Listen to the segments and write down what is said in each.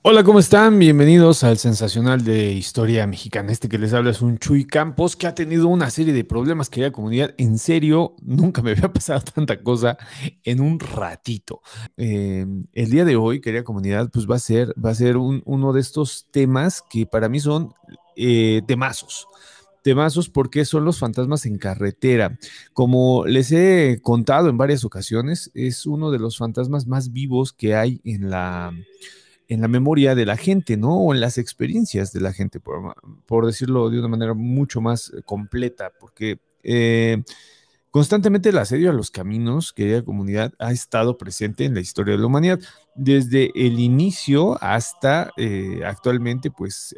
Hola, ¿cómo están? Bienvenidos al sensacional de historia mexicana. Este que les habla es un Chuy Campos que ha tenido una serie de problemas, querida comunidad. En serio, nunca me había pasado tanta cosa en un ratito. Eh, el día de hoy, querida comunidad, pues va a ser, va a ser uno de estos temas que para mí son eh, temazos temazos porque son los fantasmas en carretera. Como les he contado en varias ocasiones, es uno de los fantasmas más vivos que hay en la, en la memoria de la gente, ¿no? O en las experiencias de la gente, por, decirlo de una manera mucho más eh, completa, porque eh, constantemente el asedio a los caminos, querida comunidad, ha estado presente en la historia de la humanidad, desde el inicio hasta eh, actualmente, pues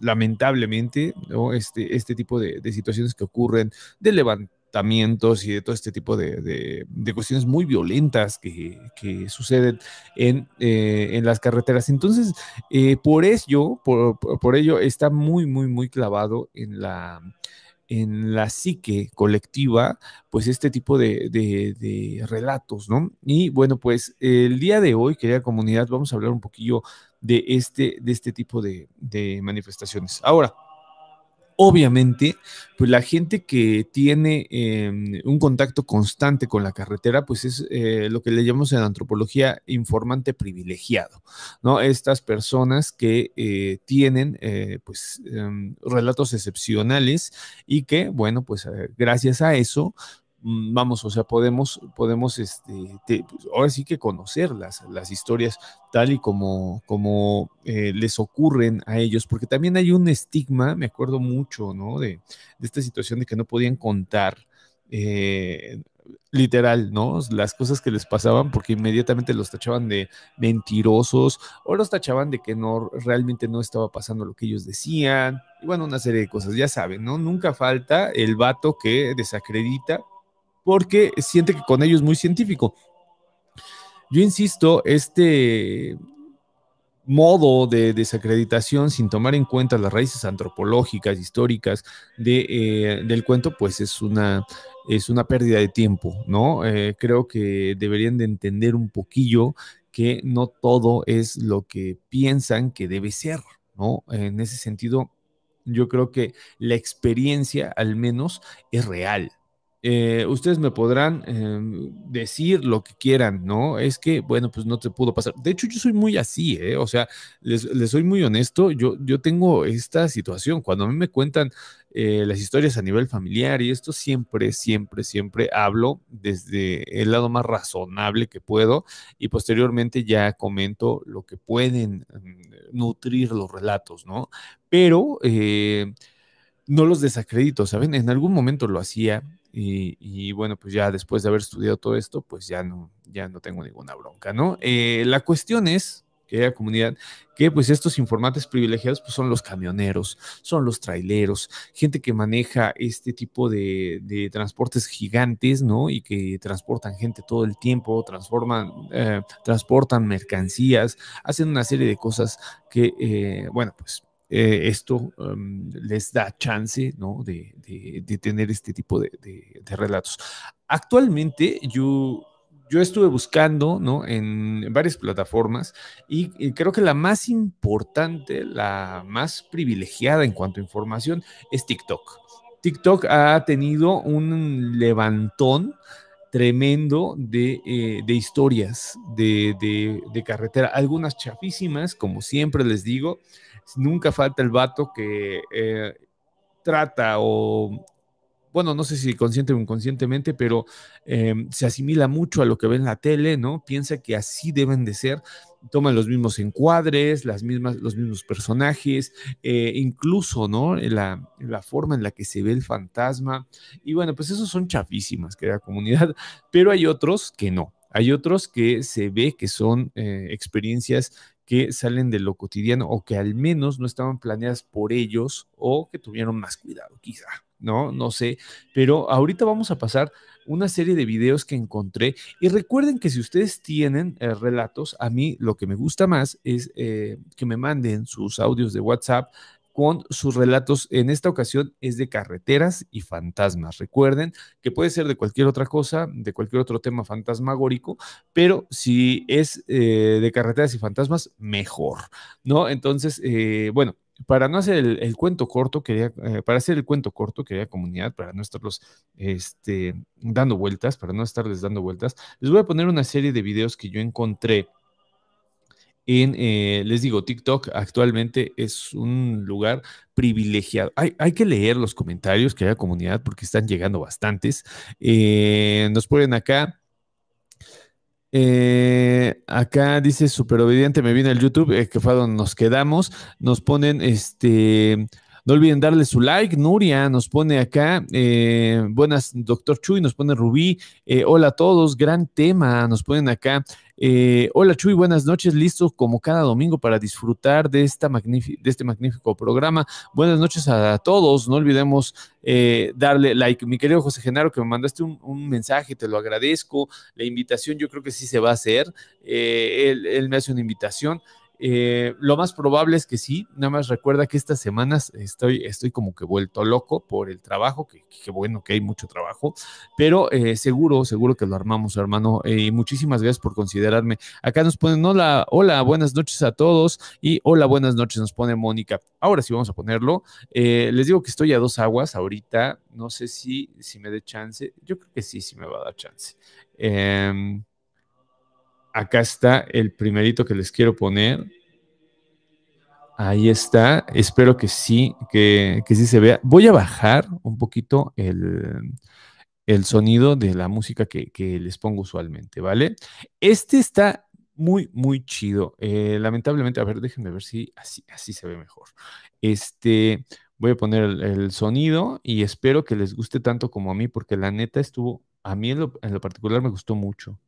lamentablemente, este, este tipo de, de, situaciones que ocurren de levantar y de todo este tipo de, cuestiones muy violentas que, suceden en, eh, en, las carreteras. Entonces, eh, por ello, por, por, ello está muy, muy, muy clavado en la en la psique colectiva, pues este tipo de, de, relatos, ¿no? Y bueno, pues el día de hoy, querida comunidad, vamos a hablar un poquillo de este, de este tipo de, manifestaciones. Ahora, Obviamente, pues la gente que tiene em, un contacto constante con la carretera, pues es eh, lo que le llamamos en antropología informante privilegiado, ¿no? Estas personas que eh, tienen, eh, pues, em, relatos excepcionales y que, bueno, pues gracias a eso, vamos, o sea, podemos, podemos, este, pues, ahora sí que conocer las, las historias tal y como, como eh, les ocurren a ellos, porque también hay un estigma, me acuerdo mucho, ¿no? De, esta situación de que no podían contar. Eh, literal, ¿no? Las cosas que les pasaban porque inmediatamente los tachaban de mentirosos o los tachaban de que no realmente no estaba pasando lo que ellos decían y bueno, una serie de cosas, ya saben, ¿no? Nunca falta el vato que desacredita porque siente que con ello es muy científico. Yo insisto, este modo de desacreditación sin tomar en cuenta las raíces antropológicas, históricas de, eh, del cuento, pues es una, es una pérdida de tiempo, ¿no? Eh, creo que deberían de entender un poquillo que no todo es lo que piensan que debe ser, ¿no? En ese sentido, yo creo que la experiencia al menos es real, eh, ustedes me podrán em, decir lo que quieran, ¿no? Es que, bueno, pues no te pudo pasar. De hecho, yo soy muy así, ¿eh? O sea, les, soy muy honesto, yo, yo tengo esta situación. Cuando a mí me cuentan eh, las historias a nivel familiar y esto siempre, siempre, siempre hablo desde el lado más razonable que puedo y posteriormente ya comento lo que pueden em, nutrir los relatos, ¿no? Pero... Eh, no los desacredito, ¿saben? En algún momento lo hacía, y, bueno, pues ya después de haber estudiado todo esto, pues ya no, ya no tengo ninguna bronca, ¿no? Eh, la cuestión es, querida comunidad, que pues estos informantes privilegiados pues son los camioneros, son los traileros, gente que maneja este tipo de, transportes gigantes, ¿no? Y que transportan gente todo el tiempo, transforman, eh, transportan mercancías, hacen una serie de cosas que, eh, bueno, pues eh, esto em, les da chance ¿no? de, tener este tipo de, relatos. Actualmente yo, yo estuve buscando ¿no? en varias plataformas y, creo que la más importante, la más privilegiada en cuanto a información es TikTok. TikTok ha tenido un levantón tremendo de, eh, historias de, de, carretera, algunas chafísimas, como siempre les digo, nunca falta el vato que eh, trata o, bueno, no sé si consciente o inconscientemente, pero em, se asimila mucho a lo que ve en la tele, ¿no? Piensa que así deben de ser, toman los mismos encuadres, las mismas, los mismos personajes, eh, incluso, ¿no? La, la, forma en la que se ve el fantasma. Y bueno, pues esos son chafísimas, que la comunidad, pero hay otros que no. Hay otros que se ve que son eh, experiencias que salen de lo cotidiano o que al menos no estaban planeadas por ellos o que tuvieron más cuidado, quizá, ¿no? No sé, pero ahorita vamos a pasar una serie de videos que encontré y recuerden que si ustedes tienen eh, relatos, a mí lo que me gusta más es eh, que me manden sus audios de WhatsApp con sus relatos. En esta ocasión es de carreteras y fantasmas. Recuerden que puede ser de cualquier otra cosa, de cualquier otro tema fantasmagórico, pero si es eh, de carreteras y fantasmas, mejor, ¿no? Entonces, eh, bueno, para no hacer el, cuento corto, quería, eh, para hacer el cuento corto, quería comunidad, para no estarlos este, dando vueltas, para no estarles dando vueltas, les voy a poner una serie de videos que yo encontré en, eh, les digo, TikTok actualmente es un lugar privilegiado. Hay, hay, que leer los comentarios que haya comunidad porque están llegando bastantes. Eh, nos ponen acá. Eh, acá dice super obediente, me viene el YouTube, que fue donde nos quedamos. Nos ponen este. No olviden darle su like. Nuria nos pone acá. buenas, doctor Chuy, nos pone Rubí. hola a todos, gran tema. Nos ponen acá. Eh, hola Chuy, buenas noches, listo como cada domingo para disfrutar de, esta de este magnífico programa. Buenas noches a todos, no olvidemos eh, darle like. Mi querido José Genaro, que me mandaste un, mensaje, te lo agradezco. La invitación yo creo que sí se va a hacer. Eh, él me hace una invitación. Eh, lo más probable es que sí, nada más recuerda que estas semanas estoy, estoy como que vuelto loco por el trabajo, que, bueno que hay mucho trabajo, pero eh, seguro, seguro que lo armamos, hermano. Y muchísimas gracias por considerarme. Acá nos ponen hola, hola, buenas noches a todos y hola, buenas noches, nos pone Mónica. Ahora sí vamos a ponerlo. Eh, les digo que estoy a dos aguas ahorita, no sé si, si me dé chance, yo creo que sí, sí me va a dar chance. Acá está el primerito que les quiero poner. Ahí está. Espero que sí, que, sí se vea. Voy a bajar un poquito el, sonido de la música que, les pongo usualmente, ¿vale? Este está muy, muy chido. Eh, lamentablemente, a ver, déjenme ver si así, así se ve mejor. Este, voy a poner el, sonido y espero que les guste tanto como a mí, porque la neta estuvo, a mí en lo particular me gustó mucho.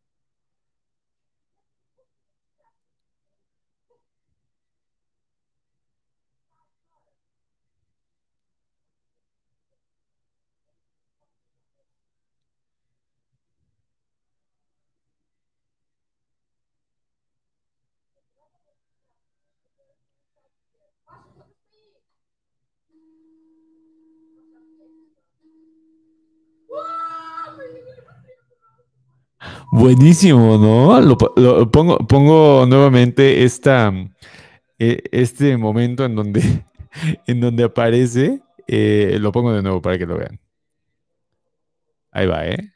Buenísimo, ¿no? Lo, pongo, pongo nuevamente esta, e, este momento en donde, en donde aparece. Eh, lo pongo de nuevo para que lo vean. Ahí va, ¿eh?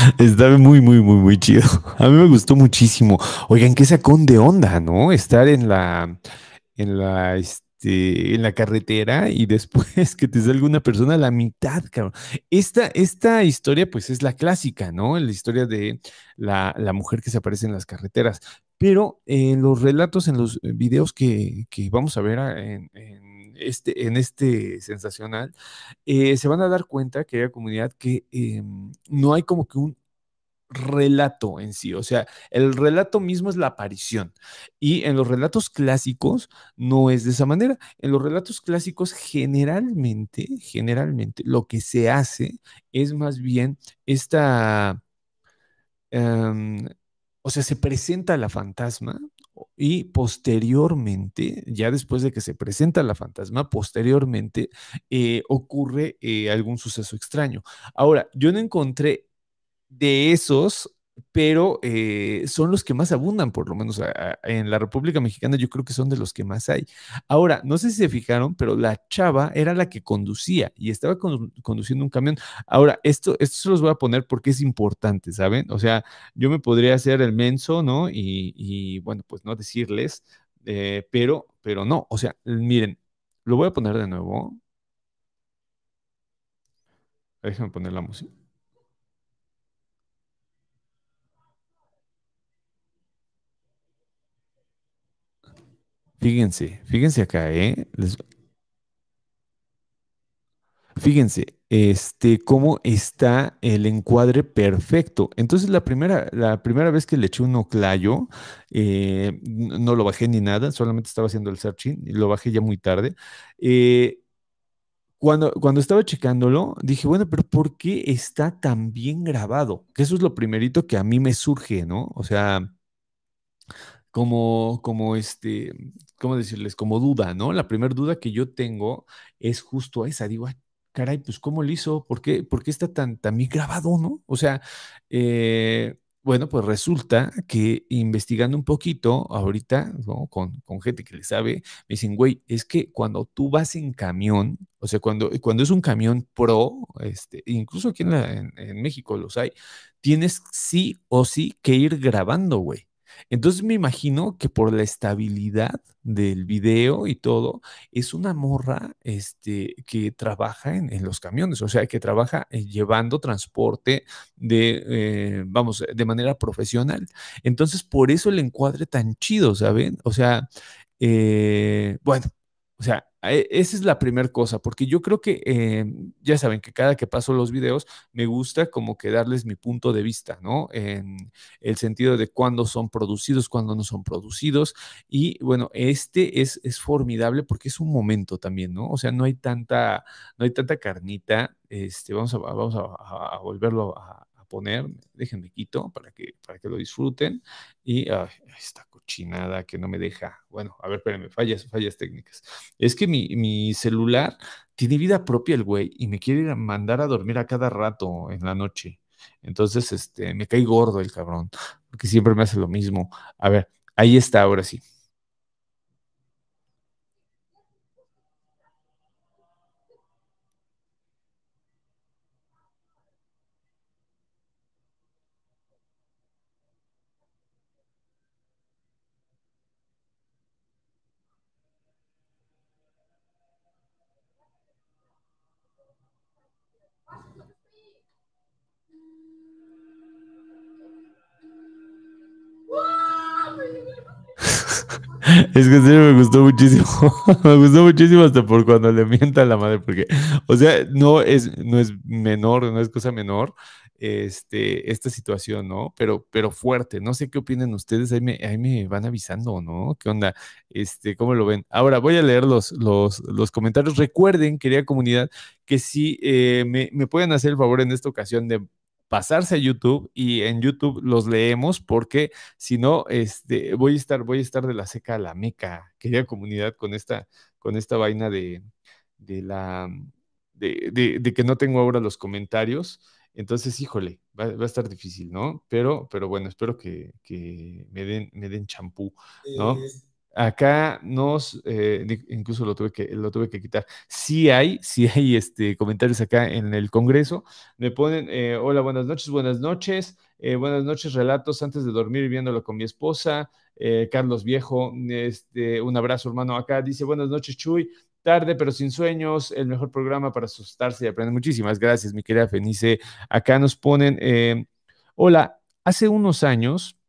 Está muy, muy, muy, muy chido. A mí me gustó muchísimo. Oigan, qué sacón de onda, ¿no? Estar en la, en la, este, en la carretera y después que te salga una persona a la mitad, cabrón. Esta, esta historia, pues, es la clásica, ¿no? La historia de la, mujer que se aparece en las carreteras. Pero en los relatos, en los videos que, vamos a ver en, este, en este sensacional, eh, se van a dar cuenta, que hay comunidad, que em, no hay como que un relato en sí, o sea, el relato mismo es la aparición y en los relatos clásicos no es de esa manera. En los relatos clásicos generalmente, generalmente lo que se hace es más bien esta, em, o sea, se presenta la fantasma y posteriormente, ya después de que se presenta la fantasma, posteriormente eh, ocurre eh, algún suceso extraño. Ahora, yo no encontré de esos, pero eh, son los que más abundan, por lo menos en la República Mexicana, yo creo que son de los que más hay. Ahora, no sé si se fijaron, pero la chava era la que conducía y estaba conduciendo un camión. Ahora, esto, esto se los voy a poner porque es importante, ¿saben? O sea, yo me podría hacer el menso, ¿no? Y, bueno, pues no decirles, eh, pero, pero no, o sea, miren, lo voy a poner de nuevo. Déjenme poner la música. Fíjense, fíjense acá, ¿eh? Fíjense, este, cómo está el encuadre perfecto. Entonces, la primera, la primera vez que le eché un oclayo, eh, no lo bajé ni nada, solamente estaba haciendo el searching y lo bajé ya muy tarde. Eh, cuando, cuando estaba checándolo, dije, bueno, pero ¿por qué está tan bien grabado? Que eso es lo primerito que a mí me surge, ¿no? O sea, como, como este, ¿cómo decirles? Como duda, ¿no? La primera duda que yo tengo es justo esa. Digo, "Ay, caray, pues ¿cómo lo hizo? ¿Por qué, por qué está tan, tan grabado, ¿no? O sea, eh, bueno, pues resulta que investigando un poquito ahorita. Con, con gente que le sabe, me dicen, güey, es que cuando tú vas en camión, o sea, cuando, cuando es un camión pro, este, incluso aquí en, la- en en México los hay, tienes sí o sí que ir grabando, güey. Entonces me imagino que por la estabilidad del video y todo, es una morra este, que trabaja en, en los camiones, o sea, que trabaja eh, llevando transporte de, eh, vamos, de manera profesional. Entonces, por eso el encuadre tan chido, ¿saben? O sea, eh, bueno, o sea, esa es la primera cosa, porque yo creo que, eh, ya saben que cada que paso los videos, me gusta como que darles mi punto de vista, ¿no? En, el sentido de cuándo son producidos, cuándo no son producidos. Y bueno, este es, es formidable porque es un momento también, ¿no? O sea, no hay tanta, no hay tanta carnita. Este, vamos a, vamos a, a- volverlo a poner. Déjenme quito para que, para que lo disfruten. Y esta cochinada que no me deja. Bueno, a ver, espérenme, fallas, fallas técnicas. Es que mi, mi celular tiene vida propia el güey y me quiere mandar a dormir a cada rato en la noche. Entonces, este, me cae gordo el cabrón, porque siempre me hace lo mismo. A ver, ahí está, ahora sí. Es que en me gustó muchísimo. Me gustó muchísimo hasta por cuando le mienta a la madre, porque, o sea, no es, no es menor, no es cosa menor, este, esta situación, ¿no? Pero, pero fuerte. No sé qué opinan ustedes, ahí me, ahí me van avisando, ¿no? ¿Qué onda? Este, ¿cómo lo ven? Ahora voy a leer los, los, los comentarios. Recuerden, querida comunidad, que si eh, me, me pueden hacer el favor en esta ocasión de pasarse a YouTube y en YouTube los leemos porque si no, este, voy a estar, voy a estar de la seca a la meca, querida comunidad, con esta, con esta vaina de, de la, de, de- de que no tengo ahora los comentarios. Entonces, híjole, va, va a estar difícil, ¿no? Pero, pero bueno, espero que, que me den, me den champú, ¿no? Acá nos, eh, incluso lo tuve que, lo tuve que quitar. Sí hay, sí hay este, comentarios acá en el Congreso. Me ponen, eh, hola, buenas noches, buenas noches, eh, buenas noches, relatos antes de dormir viéndolo con mi esposa. Eh, Carlos Viejo, este, un abrazo, hermano. Acá dice, buenas noches, Chuy. Tarde, pero sin sueños, el mejor programa para asustarse y aprender. Muchísimas gracias, mi querida Fenice. Acá nos ponen, eh, hola, hace unos años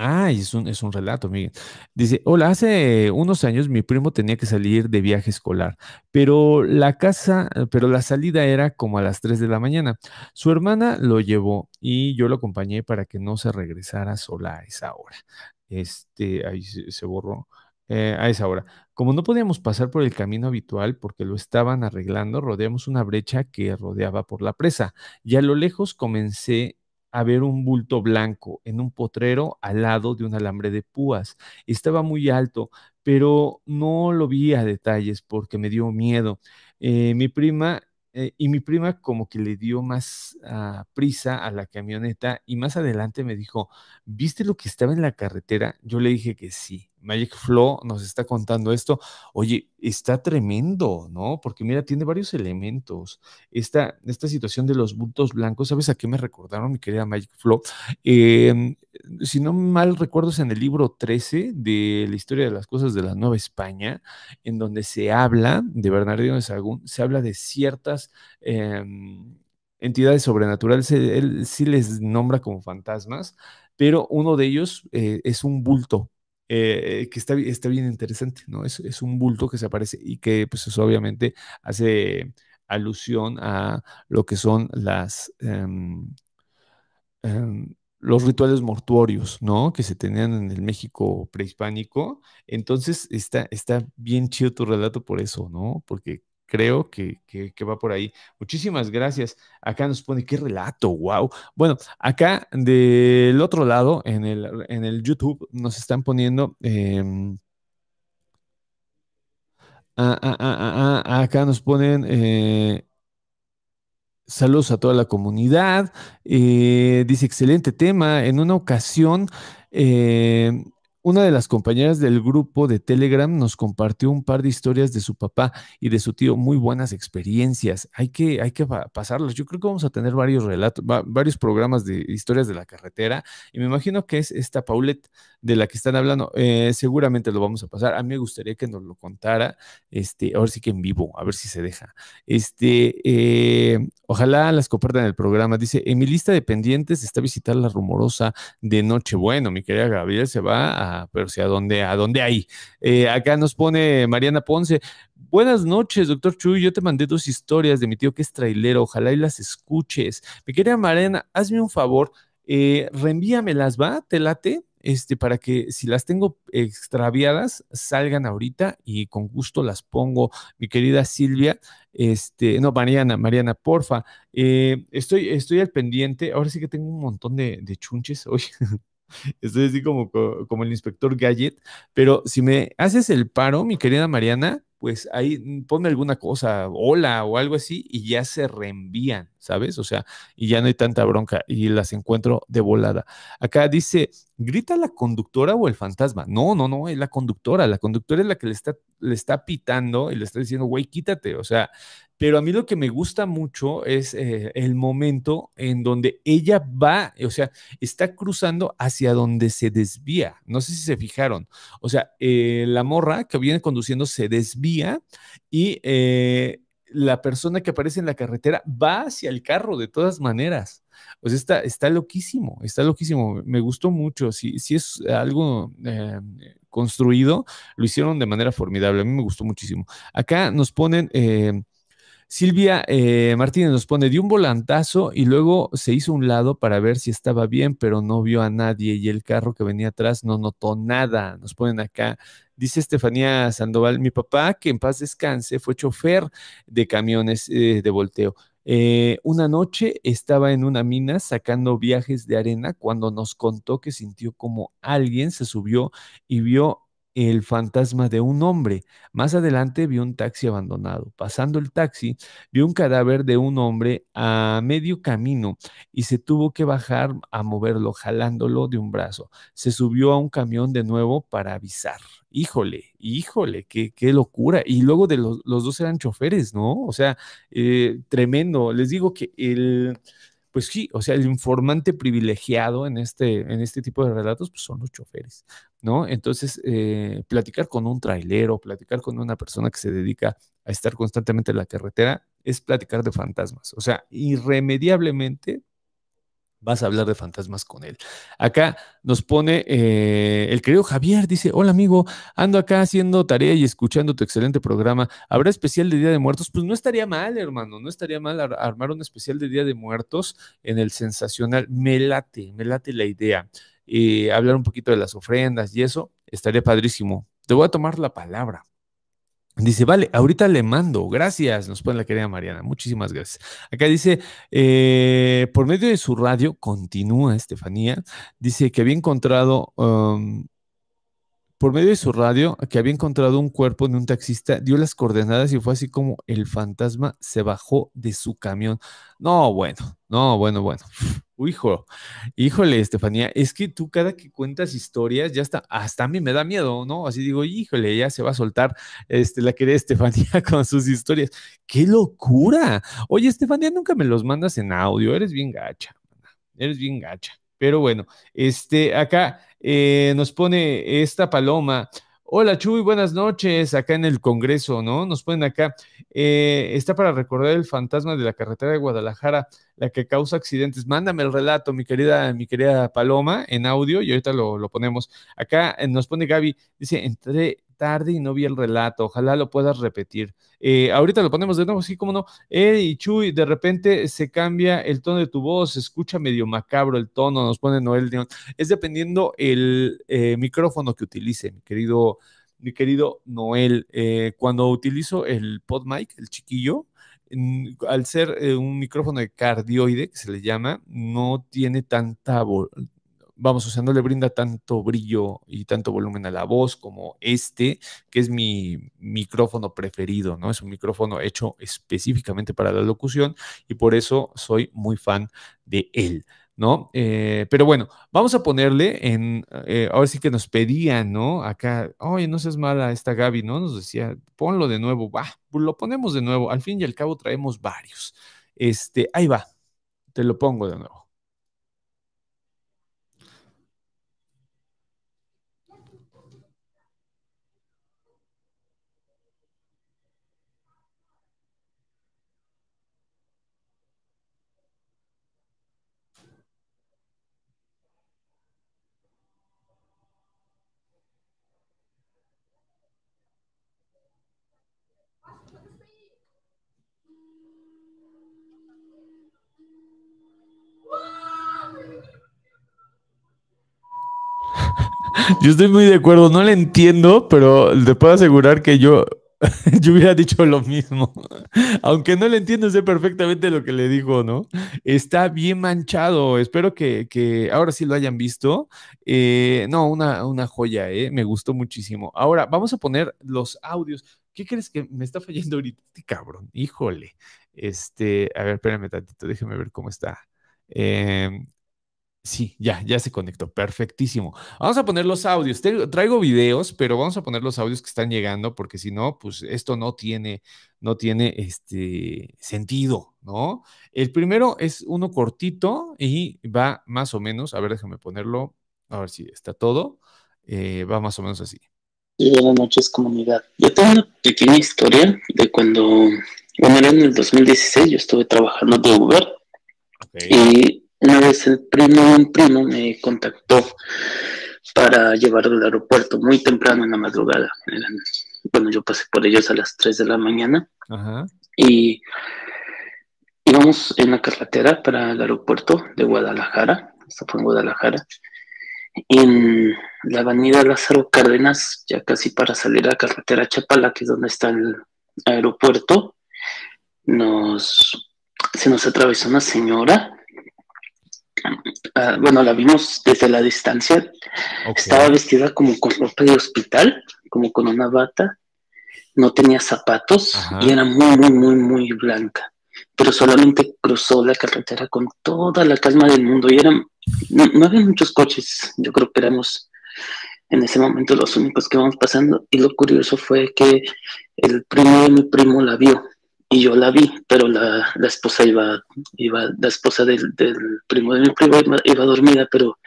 Ah, es un, es un relato, Miguel. Dice, hola, hace unos años mi primo tenía que salir de viaje escolar, pero la casa, pero la salida era como a las 3 de la mañana. Su hermana lo llevó y yo lo acompañé para que no se regresara sola a esa hora. Este, ahí se, se borró. eh, a esa hora. Como no podíamos pasar por el camino habitual porque lo estaban arreglando, rodeamos una brecha que rodeaba por la presa y a lo lejos comencé a ver un bulto blanco en un potrero al lado de un alambre de púas. Estaba muy alto, pero no lo vi a detalles porque me dio miedo. Eh, mi prima eh, y mi prima como que le dio más ah, prisa a la camioneta y más adelante me dijo, ¿viste lo que estaba en la carretera? Yo le dije que sí. Magic Flow nos está contando esto. Oye, está tremendo, ¿no? Porque mira, tiene varios elementos esta, esta situación de los bultos blancos, ¿sabes a qué me recordaron, mi querida Magic Flow? Eh, si no mal recuerdo, es en el libro 13 de la historia de las cosas de la Nueva España, en donde se habla de Bernardino de Sahagún, se habla de ciertas eh, entidades sobrenaturales, él sí les nombra como fantasmas, pero uno de ellos eh, es un bulto. Eh, que está, está bien interesante, ¿no? Es, es un bulto que se aparece y que, pues, eso obviamente hace alusión a lo que son las... Em, em, los rituales mortuorios, ¿no? Que se tenían en el México prehispánico. Entonces, está, está bien chido tu relato por eso, ¿no? Porque creo que, va por ahí. Muchísimas gracias. Acá nos pone, qué relato, wow. Bueno, acá del otro lado, en el, en el YouTube, nos están poniendo... Em, ah, ah, ah, acá nos ponen eh, Saludos a toda la comunidad. Eh, dice, excelente tema. En una ocasión, eh, una de las compañeras del grupo de Telegram nos compartió un par de historias de su papá y de su tío, muy buenas experiencias. Hay que, hay que pasarlas. Yo creo que vamos a tener varios relatos, varios programas de historias de la carretera y me imagino que es esta Paulette de la que están hablando. Eh, seguramente lo vamos a pasar. A mí me gustaría que nos lo contara, este, ahora sí que en vivo, a ver si se deja. Este, eh, ojalá las compartan el programa. Dice, en mi lista de pendientes está visitar la rumorosa de Nochebueno. Mi querida Gabriel se va a pero si a dónde, a dónde hay. Eh, acá nos pone Mariana Ponce. Buenas noches, doctor Chuy. Yo te mandé dos historias de mi tío que es trailero. Ojalá y las escuches. Mi querida Mariana, hazme un favor. Eh, reenvíamelas, ¿va? ¿Te late? Este, para que si las tengo extraviadas, salgan ahorita y con gusto las pongo. Mi querida Silvia, este, no, Mariana, Mariana, porfa. Eh, estoy, estoy al pendiente. Ahora sí que tengo un montón de, chunches hoy. Estoy así como, como el inspector Gadget. Pero si me haces el paro, mi querida Mariana, pues ahí ponme alguna cosa, hola o algo así, y ya se reenvían, ¿sabes? O sea, y ya no hay tanta bronca y las encuentro de volada. Acá dice, ¿grita la conductora o el fantasma? No, no, no, es la conductora. La conductora es la que le está, le está pitando y le está diciendo, güey, quítate. O sea, pero a mí lo que me gusta mucho es eh, el momento en donde ella va, o sea, está cruzando hacia donde se desvía. No sé si se fijaron. O sea, eh, la morra que viene conduciendo se desvía y eh, la persona que aparece en la carretera va hacia el carro de todas maneras. O sea, está, está loquísimo, está loquísimo. Me gustó mucho. Si, si es algo construido, lo hicieron de manera formidable. A mí me gustó muchísimo. Acá nos ponen Silvia eh, Martínez nos pone, dio un volantazo y luego se hizo un lado para ver si estaba bien, pero no vio a nadie y el carro que venía atrás no notó nada. Nos ponen acá. Dice Estefanía Sandoval, mi papá, que en paz descanse, fue chofer de camiones eh, de volteo. Eh, una noche estaba en una mina sacando viajes de arena cuando nos contó que sintió como alguien se subió y vio el fantasma de un hombre. Más adelante vio un taxi abandonado. Pasando el taxi, vio un cadáver de un hombre a medio camino y se tuvo que bajar a moverlo, jalándolo de un brazo. Se subió a un camión de nuevo para avisar. Híjole, híjole, qué, qué locura. Y luego de los, los dos eran choferes, ¿no? O sea, eh, tremendo. Les digo que el pues sí, o sea, el informante privilegiado en este, en este tipo de relatos pues son los choferes, ¿no? Entonces, eh, platicar con un trailero, platicar con una persona que se dedica a estar constantemente en la carretera, es platicar de fantasmas. O sea, irremediablemente vas a hablar de fantasmas con él. Acá nos pone eh, el querido Javier, dice, hola amigo, ando acá haciendo tarea y escuchando tu excelente programa. ¿Habrá especial de Día de Muertos? Pues no estaría mal, hermano, no estaría mal armar un especial de Día de Muertos en el sensacional. Me late, me late la idea. y hablar un poquito de las ofrendas y eso, estaría padrísimo. Te voy a tomar la palabra. Dice, vale, ahorita le mando, gracias, nos pone la querida Mariana, muchísimas gracias. Acá dice, eh, por medio de su radio, continúa Estefanía, dice que había encontrado, um, por medio de su radio, que había encontrado un cuerpo de un taxista, dio las coordenadas y fue así como el fantasma se bajó de su camión. No, bueno, no, bueno, bueno. hijo, híjole, Estefanía, es que tú cada que cuentas historias, ya está, hasta a mí me da miedo, ¿no? Así digo, híjole, ya se va a soltar este, la querida Estefanía con sus historias. ¡Qué locura! Oye, Estefanía, nunca me los mandas en audio, eres bien gacha, eres bien gacha. Pero bueno, este, acá eh, nos pone esta paloma. Hola Chuy, buenas noches, acá en el Congreso, ¿no? Nos ponen acá, eh, está para recordar el fantasma de la carretera de Guadalajara, la que causa accidentes. Mándame el relato, mi querida, mi querida Paloma, en audio y ahorita lo, lo ponemos. Acá eh, nos pone Gaby, dice, entré tarde y no vi el relato. Ojalá lo puedas repetir. Eh, ahorita lo ponemos de nuevo, sí, como no. Eh, y Chuy, de repente se cambia el tono de tu voz, se escucha medio macabro el tono, nos pone Noel. Es dependiendo el eh, micrófono que utilice, mi querido, mi querido Noel. Eh, cuando utilizo el PodMic, el chiquillo, al ser un micrófono de cardioide, que se le llama, no tiene tanta vamos, o sea, no le brinda tanto brillo y tanto volumen a la voz como este, que es mi micrófono preferido, ¿no? Es un micrófono hecho específicamente para la locución y por eso soy muy fan de él. ¿no? Eh, pero bueno, vamos a ponerle en, eh, ahora sí que nos pedían, ¿no? Acá, oye, no seas mala esta Gaby, ¿no? Nos decía, ponlo de nuevo, va, lo ponemos de nuevo, al fin y al cabo traemos varios. Este, ahí va, te lo pongo de nuevo. Yo estoy muy de acuerdo, no le entiendo, pero te puedo asegurar que yo, yo hubiera dicho lo mismo. Aunque no le entiendo, sé perfectamente lo que le dijo, ¿no? Está bien manchado. Espero que, ahora sí lo hayan visto. Eh, no, una, una joya, ¿eh? Me gustó muchísimo. Ahora, vamos a poner los audios. ¿Qué crees que me está fallando ahorita, este cabrón? Híjole. Este, a ver, espérame tantito, déjeme ver cómo está. Eh, Sí, ya, ya se conectó. Perfectísimo. Vamos a poner los audios. Traigo videos, pero vamos a poner los audios que están llegando, porque si no, pues esto no tiene, no tiene este sentido, ¿no? El primero es uno cortito y va más o menos, a ver, déjame ponerlo, a ver si está todo. Eh, va más o menos así. Buenas noches, comunidad. Yo tengo una pequeña historia de cuando, bueno, era en el 2016, yo estuve trabajando de Uber. Y una vez el primo un primo me contactó para llevarlo al aeropuerto muy temprano en la madrugada. bueno, yo pasé por ellos a las 3 de la mañana y íbamos en la carretera para el aeropuerto de Guadalajara, esto fue en Guadalajara, en la avenida Lázaro Cárdenas, ya casi para salir a la carretera Chapala, que es donde está el aeropuerto, nos, se nos atravesó una señora Ah, bueno, la vimos desde la distancia. Estaba vestida como con ropa de hospital, como con una bata. No tenía zapatos y era muy, muy, muy, muy blanca. Pero solamente cruzó la carretera con toda la calma del mundo. Y eran, no, había muchos coches. Yo creo que éramos en ese momento los únicos que íbamos pasando. Y lo curioso fue que el primo de mi primo la vio y yo la vi, pero la, la esposa iba, iba, la esposa del, del, primo de mi primo iba, dormida, pero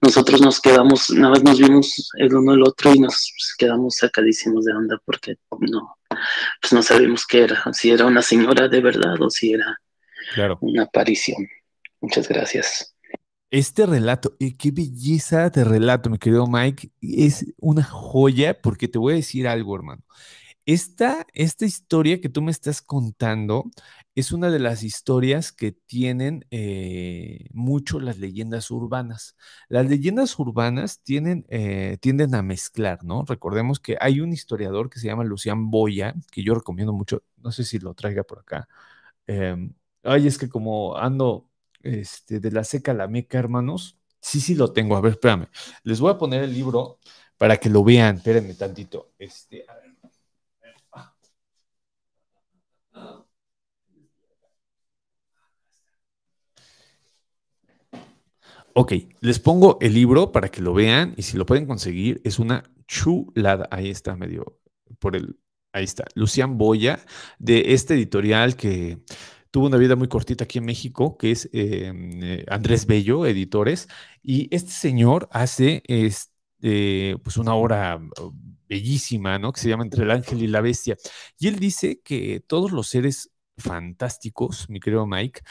nosotros nos quedamos, nada más nos vimos el uno el otro y nos quedamos sacadísimos de onda porque no, pues no sabíamos qué era, si era una señora de verdad o si era claro. una aparición. Muchas gracias. Este relato, y qué belleza de relato, mi querido Mike, es una joya porque te voy a decir algo, hermano. Esta, esta historia que tú me estás contando es una de las historias que tienen eh, mucho las leyendas urbanas. Las leyendas urbanas tienen, eh, tienden a mezclar, ¿no? Recordemos que hay un historiador que se llama Lucián Boya, que yo recomiendo mucho, no sé si lo traiga por acá. Em, ay, es que como ando este, de la seca a la meca, hermanos. Sí, sí lo tengo. A ver, espérame. Les voy a poner el libro para que lo vean. Espérenme tantito. Este. Ok, les pongo el libro para que lo vean y si lo pueden conseguir, es una chulada. Ahí está, medio por el. Ahí está, Lucian Boya, de este editorial que tuvo una vida muy cortita aquí en México, que es em, eh, Andrés Bello, editores. Y este señor hace este, pues una obra bellísima, ¿no? Que se llama Entre el ángel y la bestia. Y él dice que todos los seres fantásticos, mi querido Mike,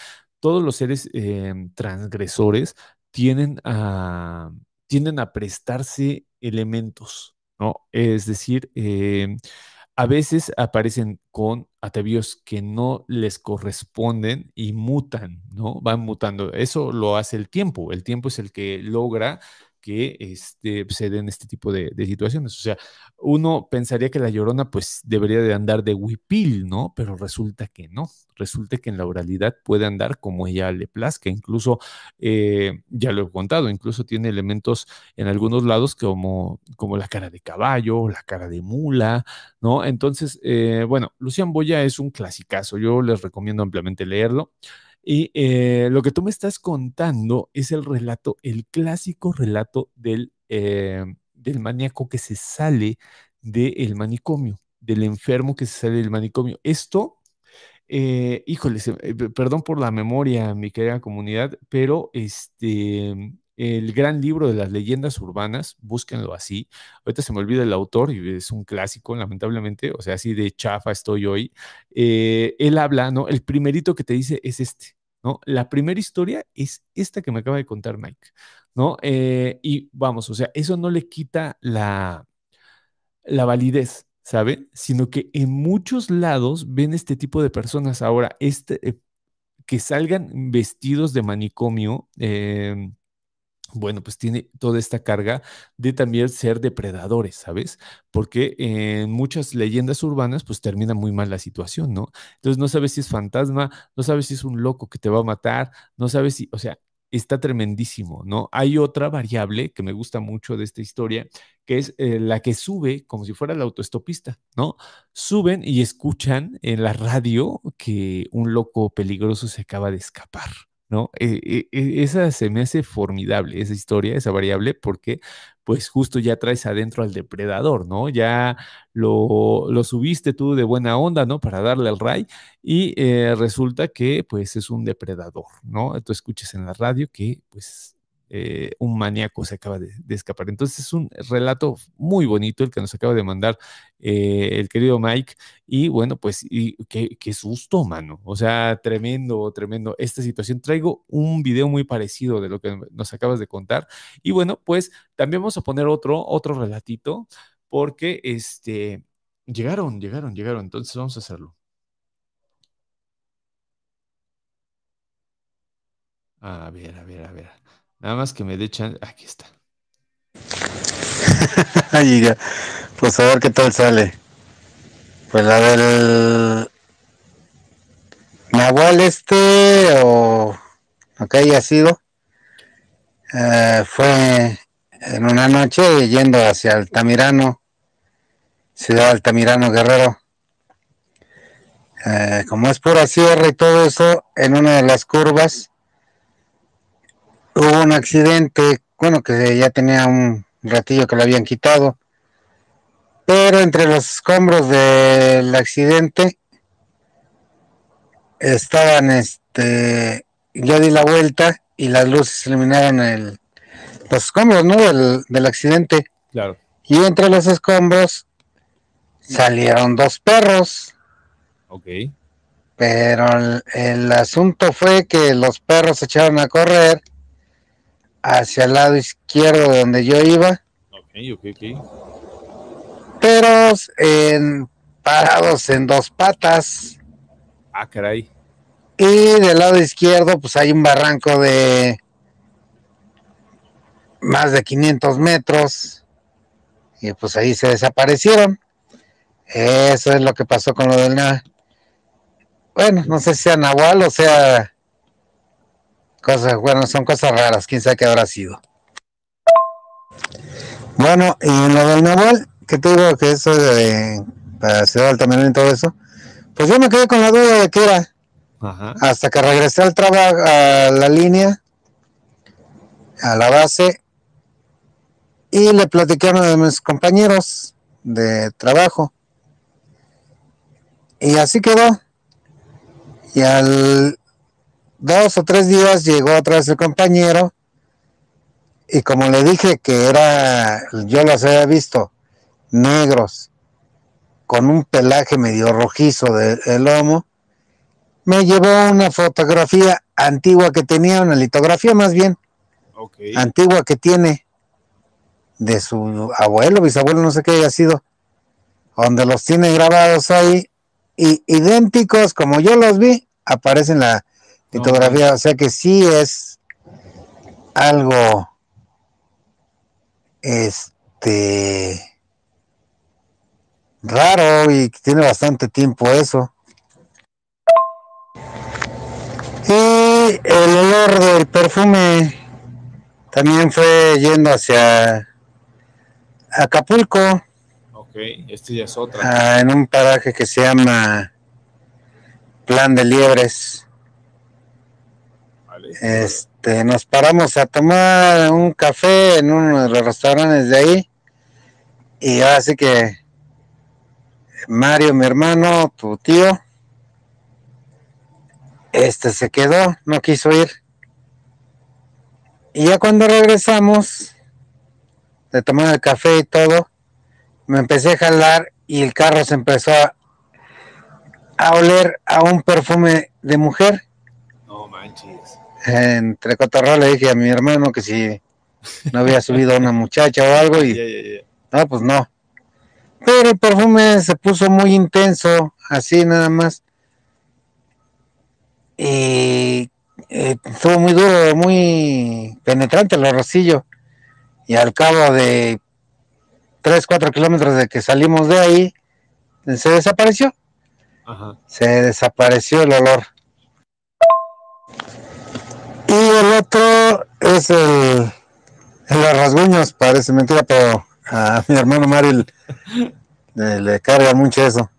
todos los seres em, transgresores tienden a, tienden a prestarse elementos, ¿no? Es decir, eh, a veces aparecen con atavíos que no les corresponden y mutan, ¿no? Van mutando. Eso lo hace el tiempo. El tiempo es el que logra que este, se den este tipo de, situaciones. O sea, uno pensaría que la llorona pues debería de andar de huipil, ¿no? Pero resulta que no. Resulta que en la oralidad puede andar como ella le plazca. Incluso, eh, ya lo he contado, incluso tiene elementos en algunos lados como, como la cara de caballo, la cara de mula, ¿no? Entonces, eh, bueno, Lucian Boya es un clasicazo. Yo les recomiendo ampliamente leerlo. Y eh, lo que tú me estás contando es el relato, el clásico relato del, eh, del maníaco que se sale del manicomio, del enfermo que se sale del manicomio. Esto, eh, híjole, perdón por la memoria, mi querida comunidad, pero este, el gran libro de las leyendas urbanas, búsquenlo así. Ahorita se me olvida el autor y es un clásico, lamentablemente, o sea, así de chafa estoy hoy. Eh, él habla, ¿no? El primerito que te dice es este, ¿no? La primera historia es esta que me acaba de contar Mike, ¿no? Eh, y vamos, o sea, eso no le quita la, la validez, ¿saben? Sino que en muchos lados ven este tipo de personas ahora, este, eh, que salgan vestidos de manicomio. Eh, bueno, pues tiene toda esta carga de también ser depredadores, ¿sabes? Porque en muchas leyendas urbanas, pues termina muy mal la situación, ¿no? Entonces no sabes si es fantasma, no sabes si es un loco que te va a matar, no sabes si, o sea, está tremendísimo, ¿no? Hay otra variable que me gusta mucho de esta historia, que es eh, la que sube como si fuera la autoestopista, ¿no? Suben y escuchan en la radio que un loco peligroso se acaba de escapar. ¿No? E, e, esa se me hace formidable, esa historia, esa variable, porque pues justo ya traes adentro al depredador, ¿no? Ya lo, lo subiste tú de buena onda, ¿no? Para darle al ray y eh, resulta que pues es un depredador, ¿no? Tú escuchas en la radio que pues eh, un maníaco se acaba de, escapar. Entonces es un relato muy bonito el que nos acaba de mandar eh, el querido Mike. Y bueno, pues qué, susto, mano. O sea, tremendo, tremendo esta situación. Traigo un video muy parecido de lo que nos acabas de contar. Y bueno, pues también vamos a poner otro, otro relatito, porque este, llegaron, llegaron, llegaron. Entonces vamos a hacerlo. A ver, a ver, a ver. Nada más que me dé. Aquí está. pues a ver qué tal sale. Pues a ver el Nahual este o lo que haya sido eh, fue en una noche yendo hacia Altamirano, ciudad Altamirano Guerrero. Eh, como es pura sierra y todo eso, en una de las curvas hubo un accidente, bueno, que ya tenía un ratillo que lo habían quitado, pero entre los escombros del accidente estaban, este, yo di la vuelta y las luces iluminaron el, los escombros, ¿no? Del, del accidente. Claro. Y entre los escombros salieron dos perros. Ok. Pero el, el, asunto fue que los perros se echaron a correr hacia el lado izquierdo de donde yo iba. Ok, ok, ok. Pero en, parados en dos patas. Ah, caray. Y del lado izquierdo, pues hay un barranco de más de 500 metros. Y pues ahí se desaparecieron. Eso es lo que pasó con lo del... Bueno, no sé si sea Nahual o sea Cosas, bueno, son cosas raras, quién sabe qué habrá sido. Bueno, y en lo del Nahual, que te digo que eso de para Ciudad Altamirano y todo eso, pues yo me quedé con la duda de qué era. Hasta que regresé al trabajo, a la línea, a la base, y le platiqué a uno de mis compañeros de trabajo. Y así quedó. Y al dos o tres días llegó otra vez el compañero y como le dije que era, yo los había visto negros, con un pelaje medio rojizo del de lomo, me llevó una fotografía antigua que tenía, una litografía más bien, antigua que tiene. de su abuelo, bisabuelo, no sé qué haya sido, donde los tiene grabados ahí, y idénticos como yo los vi, aparecen en la litografía, o sea que sí es algo, este, raro y tiene bastante tiempo eso. Y el olor del perfume también fue yendo hacia Acapulco. Ok, este ya es otra. Ah, en un paraje que se llama Plan de Liebres. Este, nos paramos a tomar un café en uno de los restaurantes de ahí. Y así que Mario, mi hermano, tu tío, este se quedó, no quiso ir. Y ya cuando regresamos de tomar el café y todo, me empecé a jalar y el carro se empezó a, oler a un perfume de mujer. No manches. Entre cotorreo le dije a mi hermano que si no había subido una muchacha o algo y no, pues no. Pero el perfume se puso muy intenso, así nada más. Y eh, estuvo muy duro, muy penetrante el rocillo. Y al cabo de 3, 4 kilómetros de que salimos de ahí, se desapareció. Se desapareció el olor. El otro es el, el los rasguños, parece mentira, pero a mi hermano Mario le, carga mucho eso.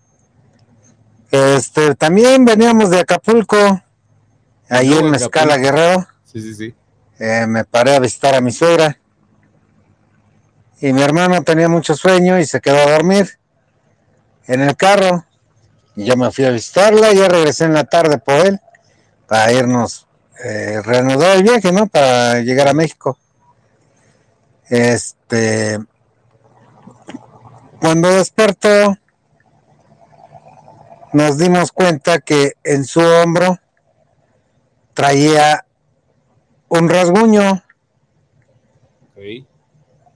Este, también veníamos de Acapulco, ahí en Mezcala Guerrero. Sí, sí, sí. Eh, me paré a visitar a mi suegra. Y mi hermano tenía mucho sueño y se quedó a dormir en el carro. Y yo me fui a visitarla y ya regresé en la tarde por él para irnos, eh, reanudar el viaje, ¿no? Para llegar a México. Este, cuando despertó, nos dimos cuenta que en su hombro traía un rasguño.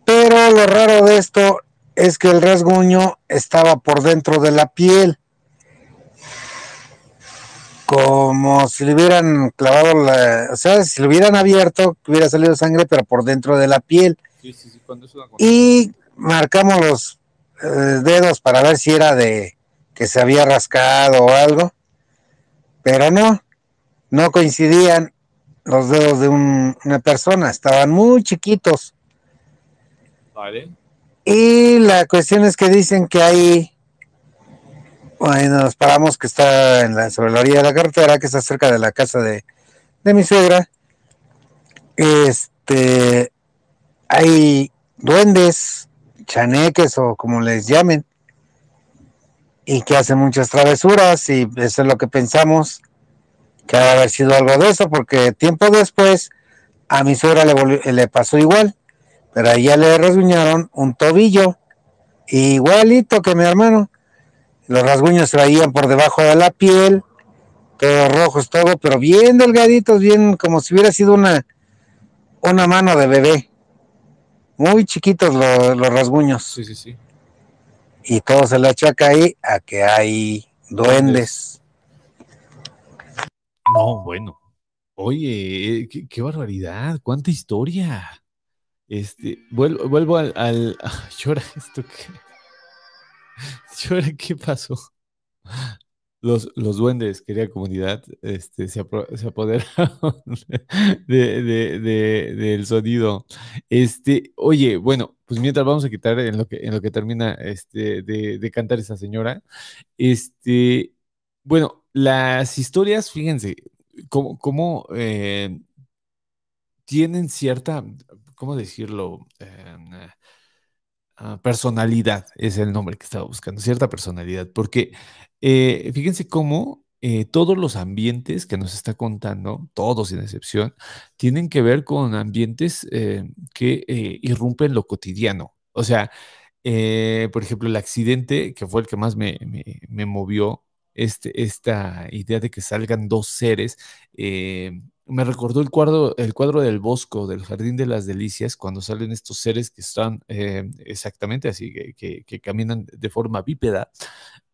Pero lo raro de esto es que el rasguño estaba por dentro de la piel. Como si le hubieran clavado la. O sea, si le hubieran abierto, hubiera salido sangre, pero por dentro de la piel. y marcamos los eh, dedos para ver si era de que se había rascado o algo, pero no, no coincidían los dedos de una persona, estaban muy chiquitos. Vale. Y la cuestión es que dicen que hay, bueno, nos paramos que está en la, sobre la orilla de la carretera, que está cerca de la casa de, de mi suegra. Este, hay duendes, chaneques o como les llamen, y que hacen muchas travesuras y eso es lo que pensamos que ha haber sido algo de eso, porque tiempo después a mi suegra le, le pasó igual, pero a ella le rasguñaron un tobillo, igualito que mi hermano. Los rasguños se veían por debajo de la piel, todos rojos, todo, pero bien delgaditos, bien como si hubiera sido una, una mano de bebé. Muy chiquitos los, rasguños. Sí, sí, sí. Y todo se le achaca ahí a que hay duendes. No, bueno. Oye, qué, barbaridad, cuánta historia. Este, vuelvo, vuelvo al, al llora esto que qué pasó. Los, los duendes, querida comunidad, este, se, apoderaron de, del sonido. Este, oye, bueno, pues mientras vamos a quitar en lo que, en lo que termina este, de, cantar esa señora. Este, bueno, las historias, fíjense, cómo, eh, tienen cierta, ¿cómo decirlo? Em, ah, personalidad es el nombre que estaba buscando, cierta personalidad, porque eh, fíjense cómo eh, todos los ambientes que nos está contando, todos sin excepción, tienen que ver con ambientes eh, que irrumpen lo cotidiano. O sea, por ejemplo, el accidente, que fue el que más me, movió, este, esta idea de que salgan dos seres me recordó el cuadro, el cuadro del Bosco, del Jardín de las Delicias, cuando salen estos seres que están eh, exactamente así, que, que, caminan de forma bípeda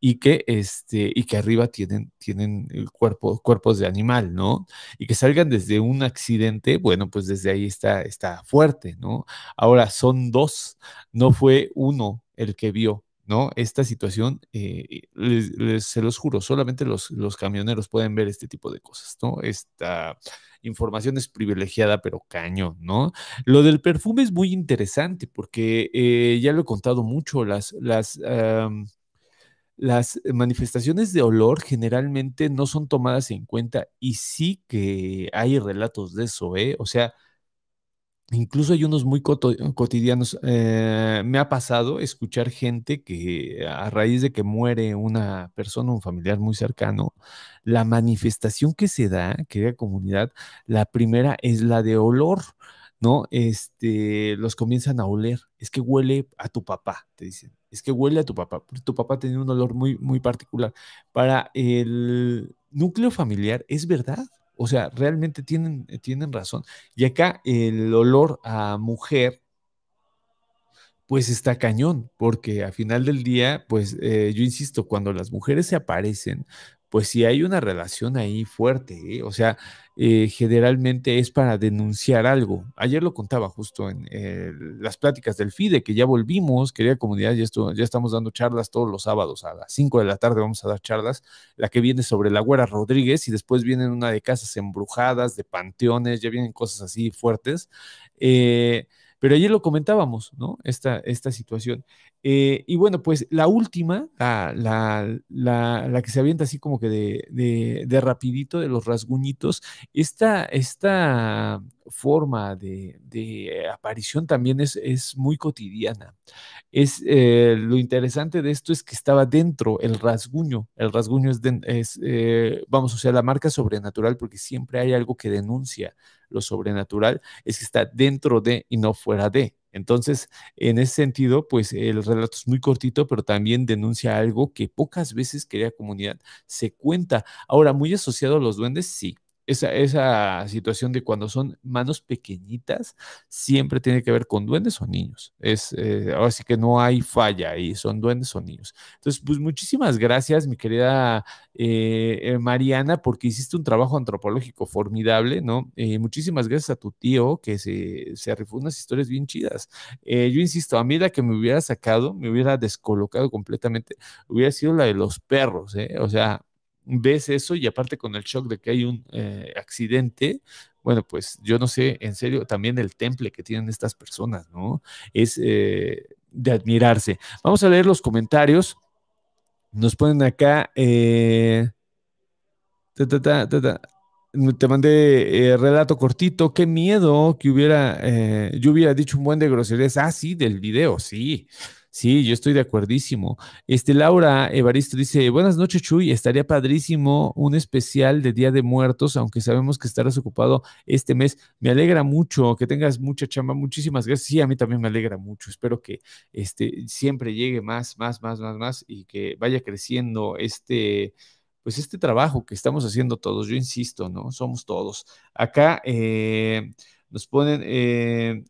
y que, este, y que arriba tienen, tienen el cuerpo, cuerpos de animal, ¿no? Y que salgan desde un accidente, bueno, pues desde ahí está, está fuerte, ¿no? Ahora son dos, no fue uno el que vio, ¿no? Esta situación, eh, se los juro, solamente los, los, camioneros pueden ver este tipo de cosas, ¿no? Esta información es privilegiada, pero cañón, ¿no? Lo del perfume es muy interesante porque eh, ya lo he contado mucho, las, las, las manifestaciones de olor generalmente no son tomadas en cuenta y sí que hay relatos de eso, ¿eh? O sea, Incluso hay unos muy cotidianos. Eh, me ha pasado escuchar gente que a raíz de que muere una persona, un familiar muy cercano, la manifestación que se da, querida comunidad, la primera es la de olor, ¿no? Este, los comienzan a oler. Es que huele a tu papá, te dicen. Es que huele a tu papá. Tu papá tenía un olor muy, muy particular. Para el núcleo familiar, es verdad. O sea, realmente tienen, eh, tienen razón. Y acá el olor a mujer, pues está cañón, porque a final del día, pues eh, yo insisto, cuando las mujeres se aparecen, pues si hay una relación ahí fuerte, ¿eh? o sea, eh, generalmente es para denunciar algo. Ayer lo contaba justo en eh, las pláticas del FIDE, que ya volvimos, querida comunidad, ya, ya estamos dando charlas todos los sábados a las 5 de la tarde, vamos a dar charlas, la que viene sobre la Güera Rodríguez y después viene una de casas embrujadas, de panteones, ya vienen cosas así fuertes. pero ayer lo comentábamos, ¿no? Esta, esta situación. Eh, y bueno, pues la última, la, la, que se avienta así como que de, de, rapidito, de los rasguñitos, esta, esta forma de, aparición también es, es, muy cotidiana. Es, eh, lo interesante de esto es que estaba dentro el rasguño. El rasguño es, es eh, vamos, o sea, la marca sobrenatural, porque siempre hay algo que denuncia lo sobrenatural, es que está dentro de y no fuera de. Entonces, en ese sentido, pues el relato es muy cortito, pero también denuncia algo que pocas veces, querida comunidad, se cuenta. Ahora, muy asociado a los duendes, sí, esa, esa situación de cuando son manos pequeñitas siempre tiene que ver con duendes o niños. Es, eh, ahora sí que no hay falla ahí, son duendes o niños. Entonces, pues muchísimas gracias, mi querida eh, eh, Mariana, porque hiciste un trabajo antropológico formidable, ¿no? muchísimas gracias a tu tío que se, se rifó unas historias bien chidas. yo insisto, a mí la que me hubiera sacado, me hubiera descolocado completamente, hubiera sido la de los perros, ¿eh? O sea, ves eso y aparte con el shock de que hay un eh, accidente, bueno, pues yo no sé, en serio, también el temple que tienen estas personas, ¿no? Es eh, de admirarse. Vamos a leer los comentarios. Nos ponen acá. Eh, te mandé relato cortito. Qué miedo que hubiera. yo hubiera dicho un buen de groserías. Ah, sí, del video, sí. Sí, yo estoy de acuerdísimo. Este, Laura Evaristo dice, buenas noches, Chuy, estaría padrísimo un especial de Día de Muertos, aunque sabemos que estarás ocupado este mes. Me alegra mucho que tengas mucha chamba, muchísimas gracias. Sí, a mí también me alegra mucho. Espero que este, siempre llegue más, más, más, más, más y que vaya creciendo este, pues este trabajo que estamos haciendo todos. Yo insisto, ¿no? Somos todos. Acá eh, nos ponen... Eh,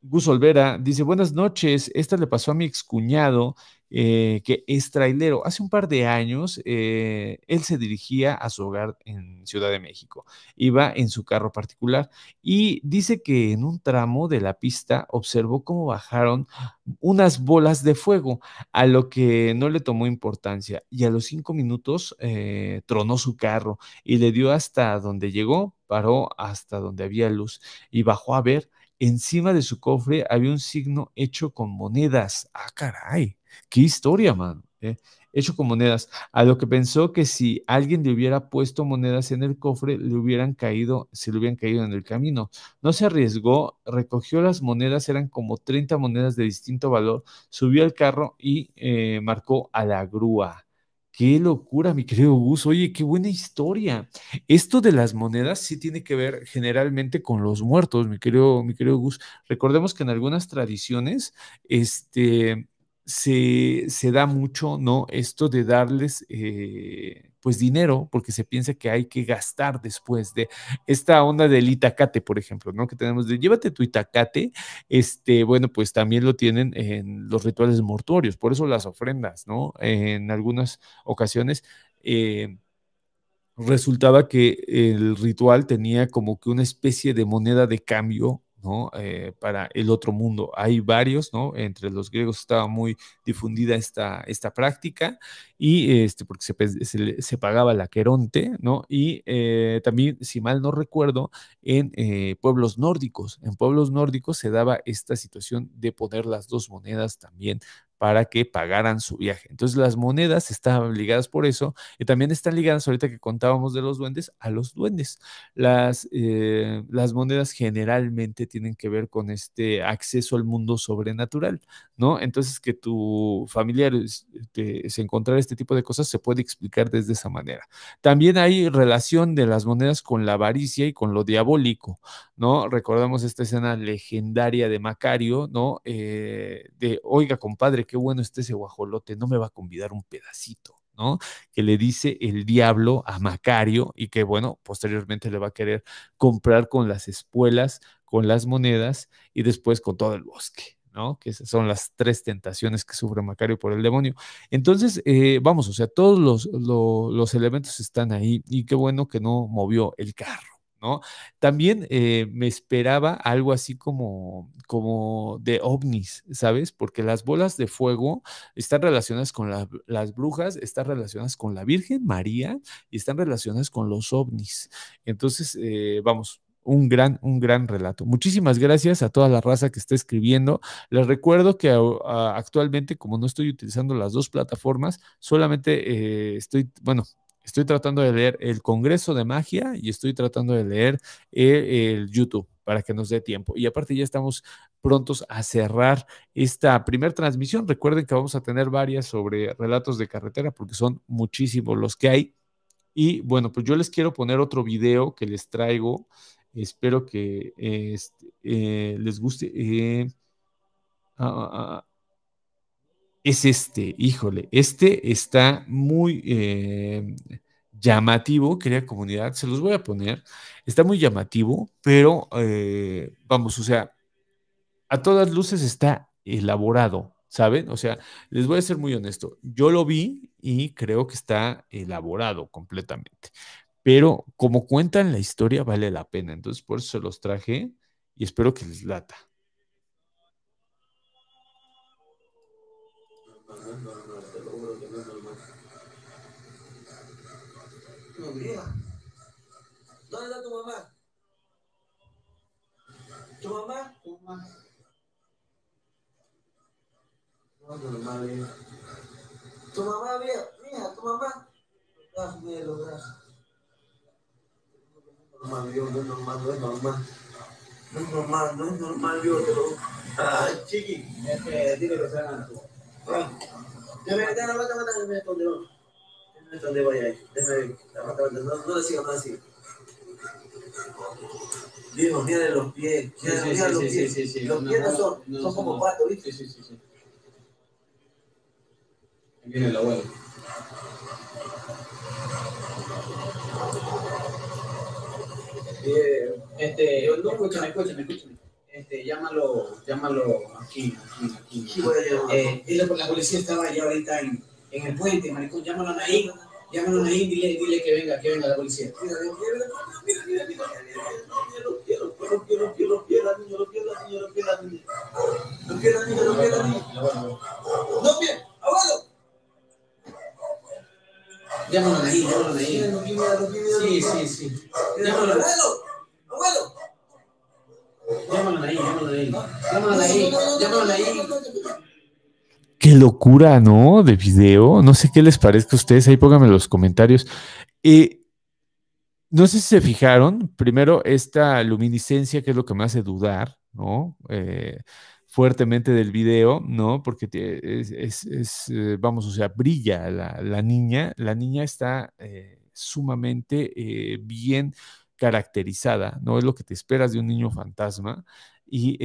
Gus Olvera dice, buenas noches, esta le pasó a mi excuñado, eh, que es trailero. Hace un par de años, eh, él se dirigía a su hogar en Ciudad de México. Iba en su carro particular y dice que en un tramo de la pista observó cómo bajaron unas bolas de fuego, a lo que no le tomó importancia. Y a los cinco minutos eh, tronó su carro y le dio hasta donde llegó, paró hasta donde había luz y bajó a ver encima de su cofre había un signo hecho con monedas. Ah, caray, qué historia, man. Eh, hecho con monedas, a lo que pensó que si alguien le hubiera puesto monedas en el cofre, le hubieran caído, se le hubieran caído en el camino. No se arriesgó, recogió las monedas, eran como 30 monedas de distinto valor, subió al carro y eh, marcó a la grúa. Qué locura, mi querido Gus. Oye, qué buena historia. Esto de las monedas sí tiene que ver generalmente con los muertos, mi querido, mi querido Gus. Recordemos que en algunas tradiciones, este, se, da mucho, ¿no? Esto de darles, eh, pues dinero, porque se piensa que hay que gastar después de esta onda del itacate, por ejemplo, ¿no? Que tenemos de llévate tu itacate, este, bueno, pues también lo tienen en los rituales mortuorios, por eso las ofrendas, ¿no? En algunas ocasiones. Eh, resultaba que el ritual tenía como que una especie de moneda de cambio ¿no? Eh, para el otro mundo. Hay varios, ¿no? Entre los griegos estaba muy difundida esta, esta práctica y este, porque se, se, pagaba la queronte, ¿no? Y eh, también, si mal no recuerdo, en eh, pueblos nórdicos, en pueblos nórdicos se daba esta situación de poner las dos monedas también para que pagaran su viaje. Entonces las monedas estaban ligadas por eso y también están ligadas, ahorita que contábamos de los duendes, a los duendes. Las, eh, las monedas generalmente tienen que ver con este acceso al mundo sobrenatural, ¿no? Entonces que tu familiar se encontrara este tipo de cosas se puede explicar desde esa manera. También hay relación de las monedas con la avaricia y con lo diabólico, ¿no? Recordamos esta escena legendaria de Macario, ¿no? Eh, de, oiga, compadre, qué bueno está ese guajolote, no me va a convidar un pedacito. ¿no? Que le dice el diablo a Macario y que, bueno, posteriormente le va a querer comprar con las espuelas, con las monedas y después con todo el bosque. ¿no? Que son las tres tentaciones que sufre Macario por el demonio. Entonces, eh, vamos, o sea, todos los, los elementos están ahí y qué bueno que no movió el carro. ¿No? También eh, me esperaba algo así como, como de ovnis, ¿sabes? Porque las bolas de fuego están relacionadas con las brujas, están relacionadas con la Virgen María y están relacionadas con los ovnis. Entonces, eh, vamos, un gran, un gran relato. Muchísimas gracias a toda la raza que está escribiendo. Les recuerdo que actualmente, como no estoy utilizando las dos plataformas, solamente eh, estoy, bueno, Estoy tratando de leer el Congreso de Magia y estoy tratando de leer el, YouTube para que nos dé tiempo. Y aparte ya estamos prontos a cerrar esta primera transmisión. Recuerden que vamos a tener varias sobre relatos de carretera porque son muchísimos los que hay. Y bueno, pues yo les quiero poner otro video que les traigo. Espero que este, eh, les guste. Eh, ah, ah, ah, es este, híjole, este está muy eh, llamativo, querida comunidad, se los voy a poner, está muy llamativo, pero eh, vamos, o sea, a todas luces está elaborado, ¿saben? O sea, les voy a ser muy honesto, yo lo vi y creo que está elaborado completamente, pero como cuentan la historia vale la pena, entonces por eso se los traje y espero que les lata. ¿Dónde está tu mamá? ¿Tu mamá? Tu mamá. Tu mamá, vieja. Mija, tu mamá. Mira. Normal, no es normal, no es normal. No es normal, no es normal, Dios, te lo. Ah, chiqui. Este, dile que se hagan tú. Ya me, ya no, no, no, no, me esconde, no. ¿Dónde voy ahí? Déjame, no, no le sigas más así. Dios, mira los pies. Mira, sí, mira sí, los sí, pies. Sí, sí, los pies no, son, no, son como patos, ¿viste? Sí, sí, sí. Aquí viene el abuelo. Eh, este, no, escúchame, escúchame, escúchame. Este, llámalo, llámalo aquí, aquí, aquí. Sí, voy a llamar. Eh, la policía estaba allá ahorita en en el puente, maricón, llámalo a Naín, llámalo a Naín, dile, dile que venga, que venga la policía. Mira, mira, mira, mira, los pies, la niña, los pies, la niña. Los pies, la niña, los pies, la niña. No, bien, abuelo. Llámalo a Naín, llámalo a. Sí, sí, sí. Llámalo a abuelo, abuelo. Llámalo a llámalo a. Llámalo a llámalo a. Qué locura, ¿no? De video. No sé qué les parezca a ustedes. Ahí pónganme en los comentarios. Eh, no sé si se fijaron. Primero, esta luminiscencia, que es lo que me hace dudar, ¿no? Eh, fuertemente del video, ¿no? Porque es, eh, vamos, o sea, brilla la, niña. La niña está sumamente bien caracterizada, ¿no? Es lo que te esperas de un niño fantasma. Y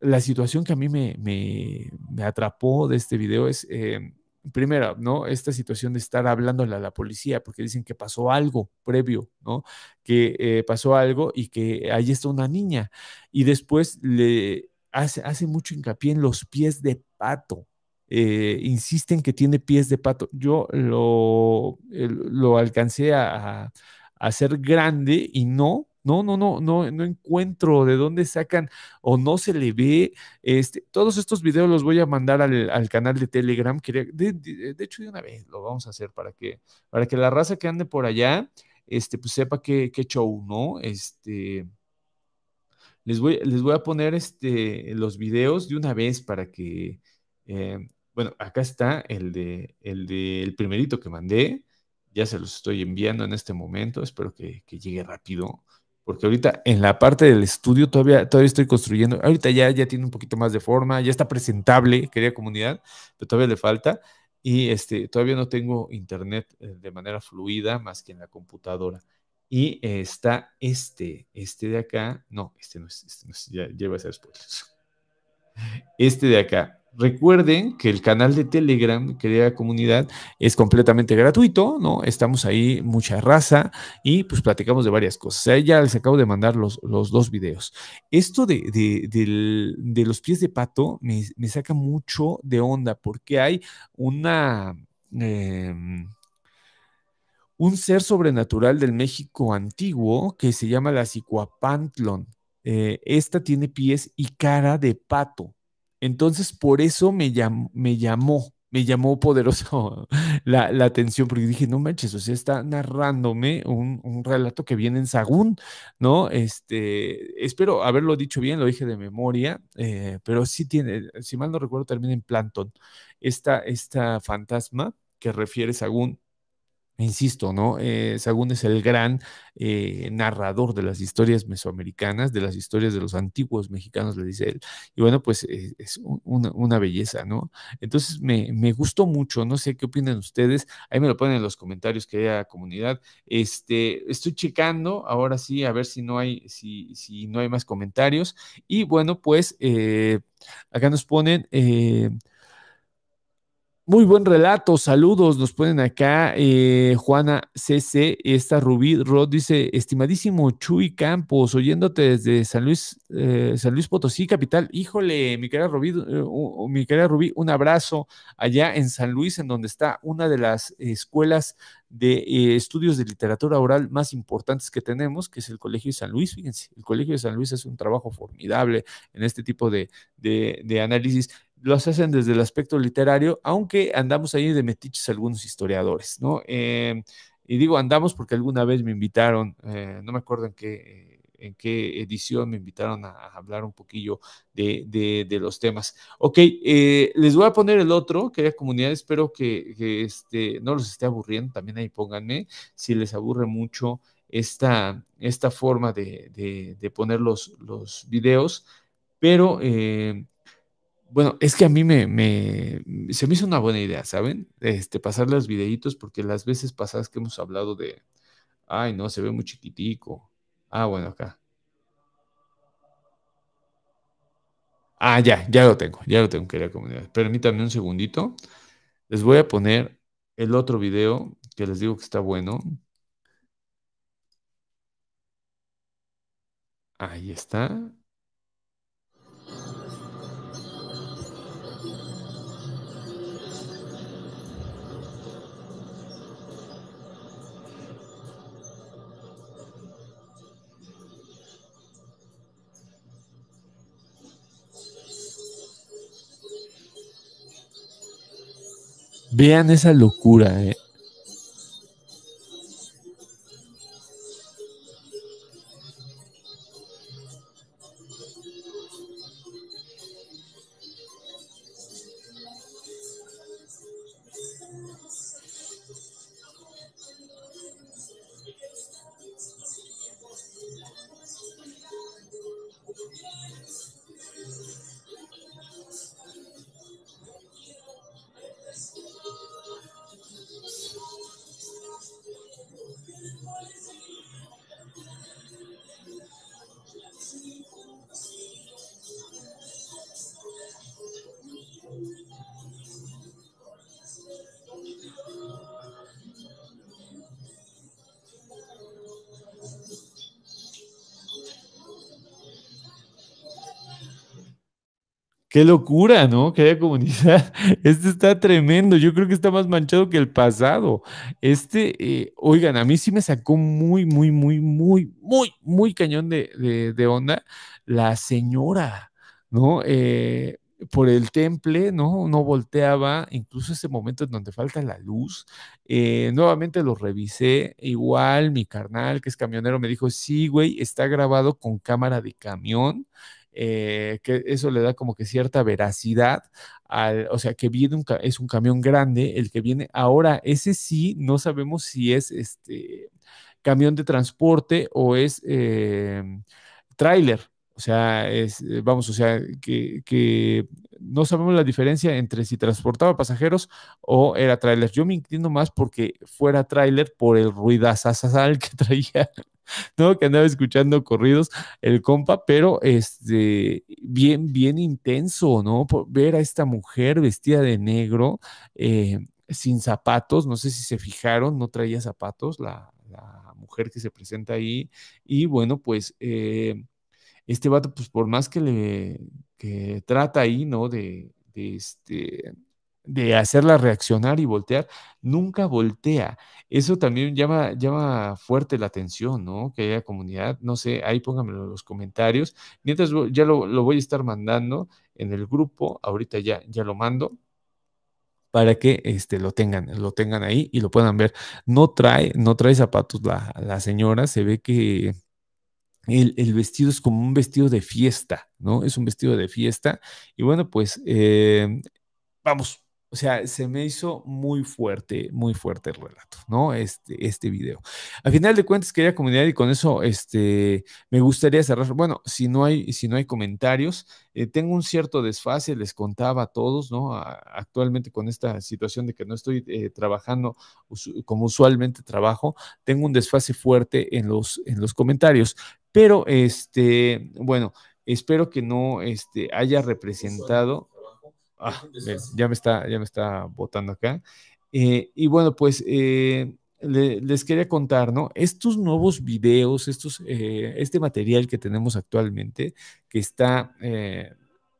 la situación que a mí me, me, atrapó de este video es, eh, primero, ¿no? Esta situación de estar hablándole a la policía porque dicen que pasó algo previo, ¿no? Que eh, pasó algo y que ahí está una niña. Y después le hace, hace mucho hincapié en los pies de pato. Eh, insisten que tiene pies de pato. Yo lo, lo alcancé a, a hacer grande y no, no, no, no, no, no encuentro de dónde sacan o no se le ve. Este, todos estos videos los voy a mandar al, canal de Telegram. De, hecho, de una vez lo vamos a hacer para que, para que la raza que ande por allá, este, pues sepa qué, qué show, ¿no? Este. Les voy, les voy a poner este, los videos de una vez para que, eh, bueno, acá está el de, el de el primerito que mandé. Ya se los estoy enviando en este momento. Espero que, que llegue rápido porque ahorita en la parte del estudio todavía, todavía estoy construyendo, ahorita ya, ya tiene un poquito más de forma, ya está presentable, querida comunidad, pero todavía le falta y este, todavía no tengo internet eh, de manera fluida más que en la computadora. Y está este, este de acá, no, este no es, este ya, ya a ser spoilers. Este de acá, Recuerden que el canal de Telegram, querida comunidad, es completamente gratuito, ¿no? Estamos ahí, mucha raza, y pues platicamos de varias cosas. ya les acabo de mandar los, los dos videos. Esto de, de, los pies de pato me, saca mucho de onda porque hay una... Em, un ser sobrenatural del México antiguo que se llama la Cicuapantlon. Eh, esta tiene pies y cara de pato. Entonces, por eso me, me llamó, me llamó poderoso la, atención, porque dije, no manches, o sea, está narrándome un, relato que viene en Sagún, ¿no? Este, espero haberlo dicho bien, lo dije de memoria, eh, pero sí tiene, si mal no recuerdo, termina en Planton, esta, esta fantasma que refiere Sagún Insisto, ¿no? Eh, Sagún es el gran eh, narrador de las historias mesoamericanas, de las historias de los antiguos mexicanos, le dice él. Y bueno, pues eh, es una, belleza, ¿no? Entonces me, gustó mucho, no sé qué opinan ustedes, ahí me lo ponen en los comentarios, querida comunidad. Este, estoy checando, ahora sí, a ver si no hay, si, si no hay más comentarios. Y bueno, pues acá nos ponen... Muy buen relato, saludos, nos ponen acá eh, Juana CC, esta Rubí Rod dice, estimadísimo Chuy Campos, oyéndote desde San Luis, eh, San Luis Potosí, capital, híjole, mi querida Rubí, eh, mi querida Rubí, un abrazo allá en San Luis, en donde está una de las escuelas de estudios de literatura oral más importantes que tenemos, que es el Colegio de San Luis, fíjense, el Colegio de San Luis es un trabajo formidable en este tipo de, de análisis los hacen desde el aspecto literario, aunque andamos ahí de metiches algunos historiadores, ¿no? Eh, y digo andamos porque alguna vez me invitaron, eh, no me acuerdo en qué, en qué edición me invitaron a, hablar un poquillo de, los temas. Ok, eh, les voy a poner el otro, querida comunidad, espero que, este, no los esté aburriendo, también ahí pónganme si les aburre mucho esta, esta forma de, poner los, los videos, pero... Bueno, es que a mí me, me, se me hizo una buena idea, ¿saben? Este, pasar los videitos, porque las veces pasadas que hemos hablado de, ay, no, se ve muy chiquitico. Ah, bueno, acá. Ah, ya, ya lo tengo, ya lo tengo, querida comunidad. Permítanme un segundito. Les voy a poner el otro video que les digo que está bueno. Ahí está. Vean esa locura, eh. Qué locura, ¿no? Que haya comunidad. Este está tremendo. Yo creo que está más manchado que el pasado. Este, eh, oigan, a mí sí me sacó muy, muy, muy, muy, muy, muy cañón de, de, onda la señora, ¿no? Eh, por el temple, ¿no? No volteaba, incluso ese momento en donde falta la luz. Eh, nuevamente lo revisé, igual mi carnal, que es camionero, me dijo, sí, güey, está grabado con cámara de camión. Eh, que eso le da como que cierta veracidad al, o sea, que viene un, es un camión grande, el que viene ahora, ese sí, no sabemos si es este camión de transporte o es eh, tráiler, o sea, es, eh, vamos, o sea, que, no sabemos la diferencia entre si transportaba pasajeros o era tráiler. Yo me inclino más porque fuera tráiler por el ruidazazazal que traía ¿no? Que andaba escuchando corridos el compa, pero este, bien, bien intenso, ¿no? ver a esta mujer vestida de negro, eh, sin zapatos, no sé si se fijaron, no traía zapatos, la, mujer que se presenta ahí, y bueno, pues eh, este vato, pues por más que le que trata ahí, ¿no? De, de este de hacerla reaccionar y voltear, nunca voltea. Eso también llama, llama fuerte la atención, ¿no? Que haya comunidad, no sé, ahí pónganmelo en los comentarios. Mientras ya lo, voy a estar mandando en el grupo, ahorita ya, ya lo mando para que este, lo, tengan, lo tengan ahí y lo puedan ver. No trae, no trae zapatos la, señora, se ve que el, vestido es como un vestido de fiesta, ¿no? Es un vestido de fiesta. Y bueno, pues eh, vamos, o sea, se me hizo muy fuerte, muy fuerte el relato, ¿no? Este, este video. A final de cuentas, quería comunidad y con eso este, me gustaría cerrar. Bueno, si no hay, si no hay comentarios, eh, tengo un cierto desfase, les contaba a todos, ¿no? actualmente con esta situación de que no estoy eh, trabajando como usualmente trabajo, tengo un desfase fuerte en los, en los comentarios. Pero, este, bueno, espero que no este, haya representado Ah, ya me está, ya me está botando acá. Eh, y bueno, pues eh, les quería contar, ¿no? Estos nuevos videos, estos, eh, este material que tenemos actualmente, que está,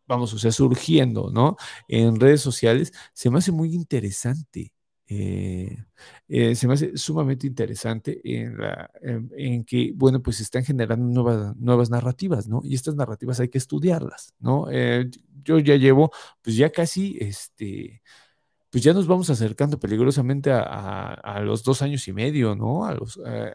vamos, o sea, surgiendo, ¿no? En redes sociales, se me hace muy interesante. Eh, eh, se me hace sumamente interesante en, que, bueno, pues están generando nuevas, nuevas narrativas, ¿no? Y estas narrativas hay que estudiarlas, ¿no? Eh, yo ya llevo, pues ya casi, este, pues ya nos vamos acercando peligrosamente a, los dos años y medio, ¿no? A los, eh,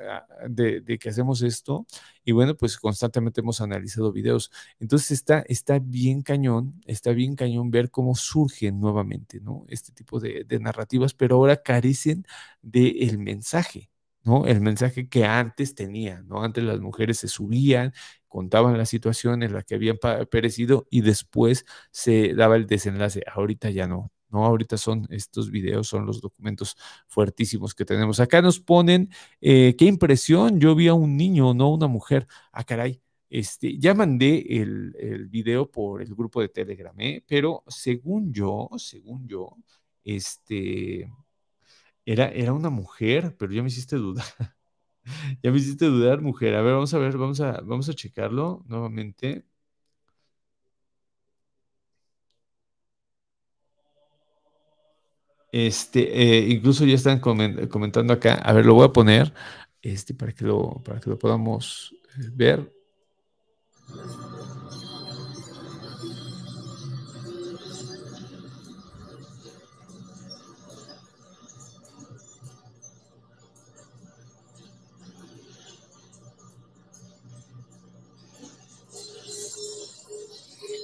de, que hacemos esto. Y bueno, pues constantemente hemos analizado videos. Entonces está, está bien cañón, está bien cañón ver cómo surgen nuevamente, ¿no? Este tipo de, narrativas, pero ahora carecen del mensaje. ¿no? El mensaje que antes tenían, ¿no? Antes las mujeres se subían, contaban la situación en la que habían perecido y después se daba el desenlace. Ahorita ya no, ¿no? Ahorita son estos videos, son los documentos fuertísimos que tenemos. Acá nos ponen, eh, qué impresión, yo vi a un niño, no una mujer. Ah, caray. Este, ya mandé el, el video por el grupo de Telegram, ¿eh? pero según yo, según yo, este, era, era una mujer, pero ya me hiciste dudar. ya me hiciste dudar, mujer. A ver, vamos a ver, vamos a, vamos a checarlo nuevamente. Este, eh, incluso ya están comentando acá. A ver, lo voy a poner este, para, que lo, para que lo podamos eh, ver.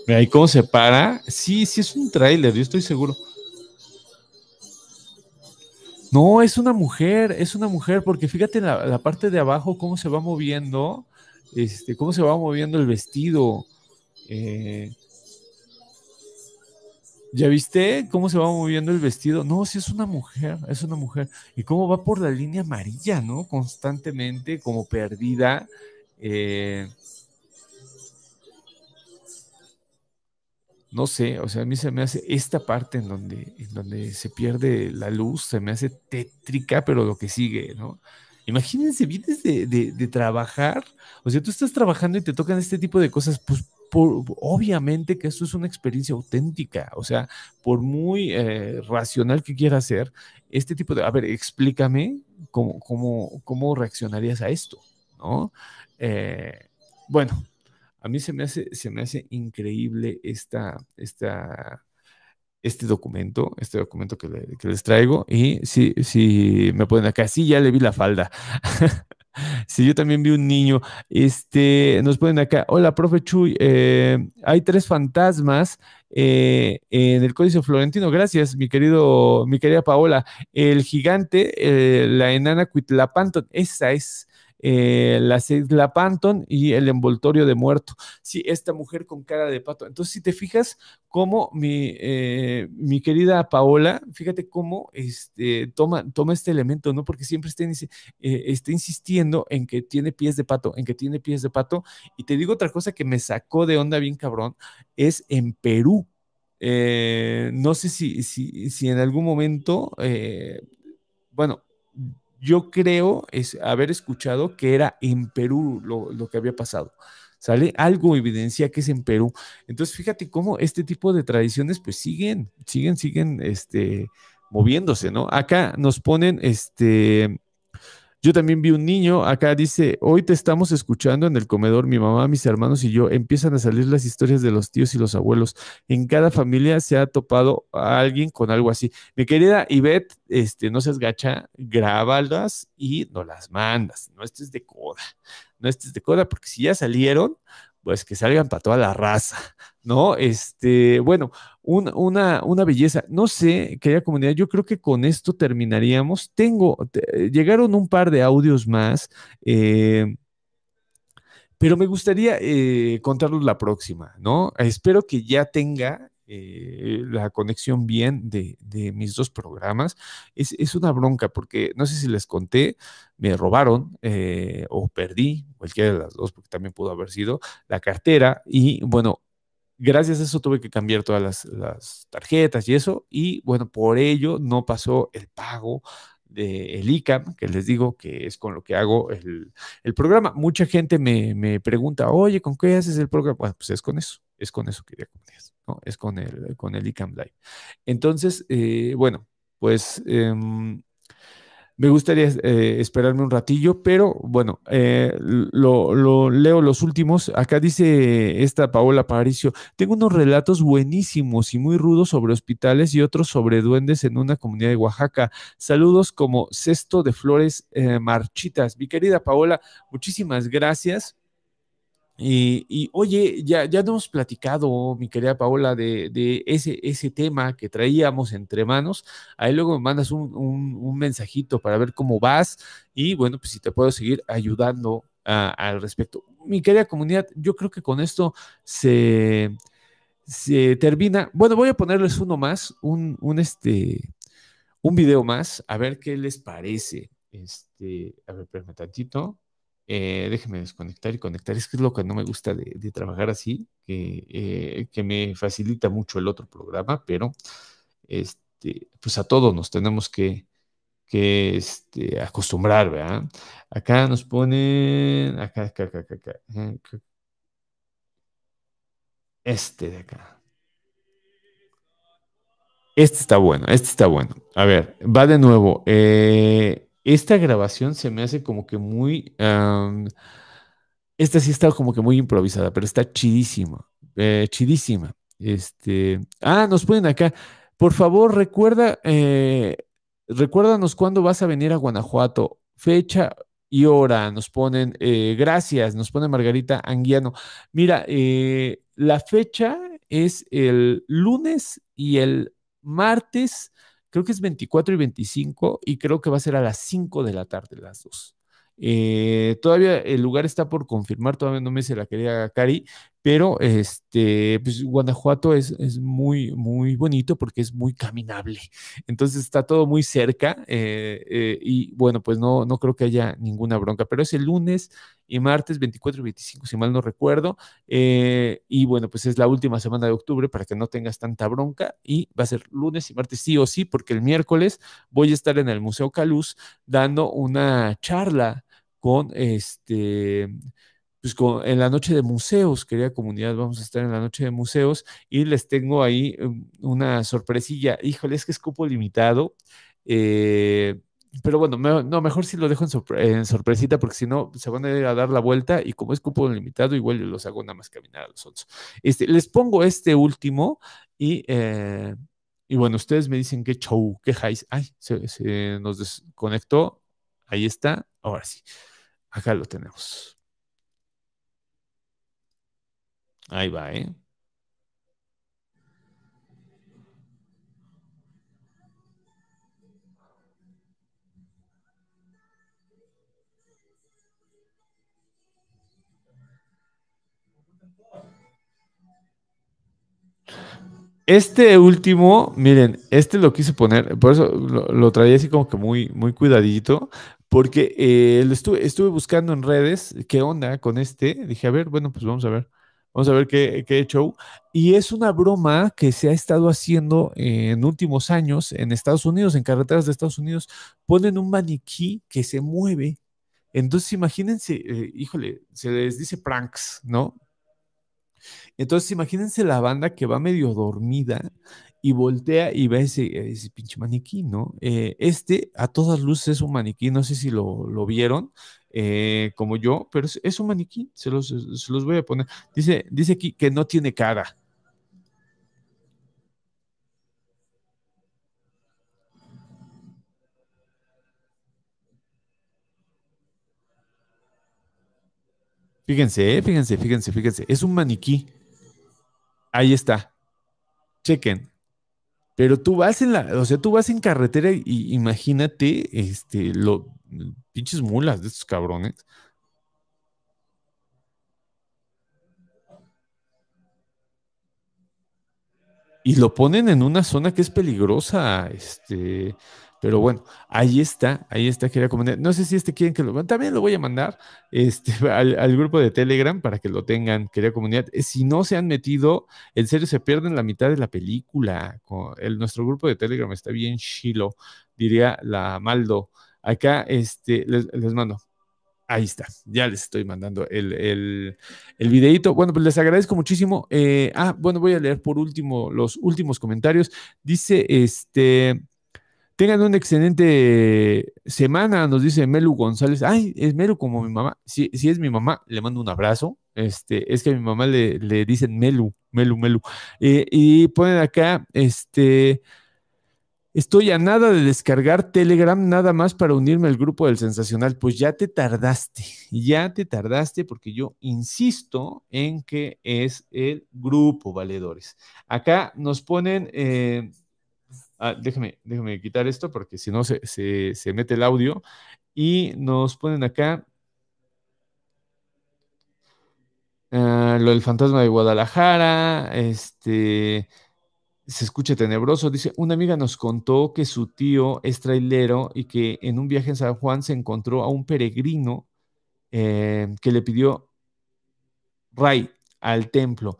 Mira, ¿y cómo se para? Sí, sí es un tráiler, yo estoy seguro. No, es una mujer, es una mujer, porque fíjate la, la parte de abajo cómo se va moviendo, este, cómo se va moviendo el vestido. Eh, ¿Ya viste cómo se va moviendo el vestido? No, sí es una mujer, es una mujer. Y cómo va por la línea amarilla, ¿no? Constantemente, como perdida. Eh, no sé, o sea, a mí se me hace esta parte en donde, en donde se pierde la luz, se me hace tétrica, pero lo que sigue, ¿no? Imagínense, vienes de, de, trabajar, o sea, tú estás trabajando y te tocan este tipo de cosas, pues obviamente que esto es una experiencia auténtica, o sea, por muy eh, racional que quiera ser, este tipo de, a ver, explícame cómo, cómo, cómo reaccionarías a esto, ¿no? Eh, bueno, a mí se me hace, se me hace increíble esta, esta, este documento, este documento que, les traigo. Y si, si me ponen acá, sí, ya le vi la falda. Sí, yo también vi un niño. Este, nos ponen acá, hola, profe Chuy, eh, hay tres fantasmas eh, en el Códice Florentino. Gracias, mi querido, mi querida Paola. El gigante, eh, la enana Cuitlapanton, esa es eh, la Panton y el envoltorio de muerto. Sí, esta mujer con cara de pato. Entonces, si te fijas cómo mi, eh, mi querida Paola, fíjate cómo este, toma, toma este elemento, ¿no? Porque siempre está, eh, está insistiendo en que tiene pies de pato, en que tiene pies de pato. Y te digo otra cosa que me sacó de onda bien cabrón, es en Perú. no sé si, si, si en algún momento, bueno, yo creo es haber escuchado que era en Perú lo, que había pasado. ¿Sale? Algo evidencia que es en Perú. Entonces, fíjate cómo este tipo de tradiciones pues siguen, siguen, siguen, este, moviéndose, ¿no? Acá nos ponen, este, yo también vi un niño, acá dice, hoy te estamos escuchando en el comedor, mi mamá, mis hermanos y yo, empiezan a salir las historias de los tíos y los abuelos. En cada familia se ha topado a alguien con algo así. Mi querida Ivette, este, no seas gacha, grábalas y no las mandas. No estés de coda, no estés de coda, porque si ya salieron, pues que salgan para toda la raza, ¿no? Este, bueno, una, una belleza. No sé, querida comunidad, yo creo que con esto terminaríamos. Tengo, llegaron un par de audios más, eh, pero me gustaría eh, contarlos la próxima, ¿no? Espero que ya tenga eh, la conexión bien de, mis dos programas. Es, una bronca porque no sé si les conté, me robaron eh, o perdí, cualquiera de las dos, porque también pudo haber sido la cartera y bueno. Gracias a eso tuve que cambiar todas las, tarjetas y eso, y bueno, por ello no pasó el pago del ICAM, que les digo que es con lo que hago el, programa. Mucha gente me, me, pregunta, oye, ¿con qué haces el programa? Bueno, pues es con eso, es con eso que ya es con el, con el ICAM Live. Entonces, eh, bueno, pues em, me gustaría eh, esperarme un ratillo, pero bueno, eh, lo, leo los últimos. Acá dice esta Paola Paricio, tengo unos relatos buenísimos y muy rudos sobre hospitales y otros sobre duendes en una comunidad de Oaxaca. Saludos como cesto de flores marchitas. Mi querida Paola, muchísimas gracias. Y, oye, ya, ya hemos platicado, mi querida Paola, de, ese, ese tema que traíamos entre manos. Ahí luego me mandas un, mensajito para ver cómo vas y bueno, pues si te puedo seguir ayudando al respecto. Mi querida comunidad, yo creo que con esto se, se termina. Bueno, voy a ponerles uno más, un, un, este, un video más, a ver qué les parece. Este, a ver, espérame tantito. Eh, déjeme desconectar y conectar. Es que es lo que no me gusta de, trabajar así, que, eh, que, me facilita mucho el otro programa, pero este, pues a todos nos tenemos que, que este, acostumbrar, ¿verdad? Acá nos ponen, acá, acá, acá, acá, eh, Este de acá. Este está bueno, este está bueno. A ver, va de nuevo. Eh, esta grabación se me hace como que muy... esta sí está como que muy improvisada, pero está chidísima, eh, chidísima. Este, ah, nos ponen acá. Por favor, recuerda, eh, recuérdanos cuándo vas a venir a Guanajuato. Fecha y hora, nos ponen, eh, gracias, nos pone Margarita Anguiano. Mira, la fecha es el lunes y el martes creo que es 24 y 25 y creo que va a ser a las 5 de la tarde las dos. Eh, todavía el lugar está por confirmar, todavía no me se la quería Cari, pero este, pues Guanajuato es, es, muy, muy bonito porque es muy caminable. Entonces está todo muy cerca eh, eh, y bueno, pues no, no creo que haya ninguna bronca, pero es el lunes y martes 24 y 25, si mal no recuerdo. Eh, y bueno, pues es la última semana de octubre para que no tengas tanta bronca y va a ser lunes y martes sí o sí, porque el miércoles voy a estar en el Museo Caluz dando una charla con este pues en la noche de museos, querida comunidad, vamos a estar en la noche de museos y les tengo ahí um, una sorpresilla. Híjole, es que es cupo limitado. Eh, pero bueno, no, mejor si lo dejo en, sorpresita, porque si no, se van a ir a dar la vuelta y como es cupo limitado, igual los hago nada más caminar a los otros. Este, les pongo este último y, eh, y bueno, ustedes me dicen qué show, qué highs. Ay, se nos desconectó. Ahí está. Ahora sí. Acá lo tenemos. Ahí va, ¿eh? Este último, miren, este lo quise poner, por eso lo, traía así como que muy, muy cuidadito, porque eh, estuve, estuve buscando en redes qué onda con este. Dije, a ver, bueno, pues vamos a ver. Vamos a ver qué, qué show. Y es una broma que se ha estado haciendo en últimos años en Estados Unidos, en carreteras de Estados Unidos. Ponen un maniquí que se mueve. Entonces, imagínense, eh, híjole, se les dice pranks, ¿no? Entonces, imagínense la banda que va medio dormida y voltea y ve ese, ese pinche maniquí, ¿no? Eh, este, a todas luces, es un maniquí, no sé si lo, vieron, eh, como yo, pero es, un maniquí, se los, se los, voy a poner. Dice, dice aquí que no tiene cara. Fíjense, fíjense, fíjense, fíjense, es un maniquí. Ahí está. Chequen. Pero tú vas en la, o sea, tú vas en carretera y imagínate, este, lo, pinches mulas de estos cabrones. Y lo ponen en una zona que es peligrosa, este, pero bueno, ahí está, ahí está, quería comentar. No sé si este quieren que lo también lo voy a mandar este, al, grupo de Telegram para que lo tengan, quería comunidad. Eh, si no se han metido, en serio se pierden la mitad de la película. El, nuestro grupo de Telegram está bien chilo, diría la Maldo. Acá este, les, mando. Ahí está, ya les estoy mandando el, el, el videito. Bueno, pues les agradezco muchísimo. Eh, ah, bueno, voy a leer por último los últimos comentarios. Dice este. Tengan una excelente semana, nos dice Melu González. Ay, es Melu como mi mamá. Si, si es mi mamá, le mando un abrazo. Este, es que a mi mamá le, le dicen Melu, Melu, Melu. Eh, y ponen acá, este, estoy a nada de descargar Telegram nada más para unirme al grupo del Sensacional. Pues ya te tardaste, ya te tardaste porque yo insisto en que es el grupo valedores. Acá nos ponen... Eh, Ah, déjame, déjame quitar esto porque si no se, mete el audio. Y nos ponen acá ah, lo del fantasma de Guadalajara, este, se escucha tenebroso. Dice, una amiga nos contó que su tío es trailero y que en un viaje en San Juan se encontró a un peregrino eh, que le pidió ray al templo.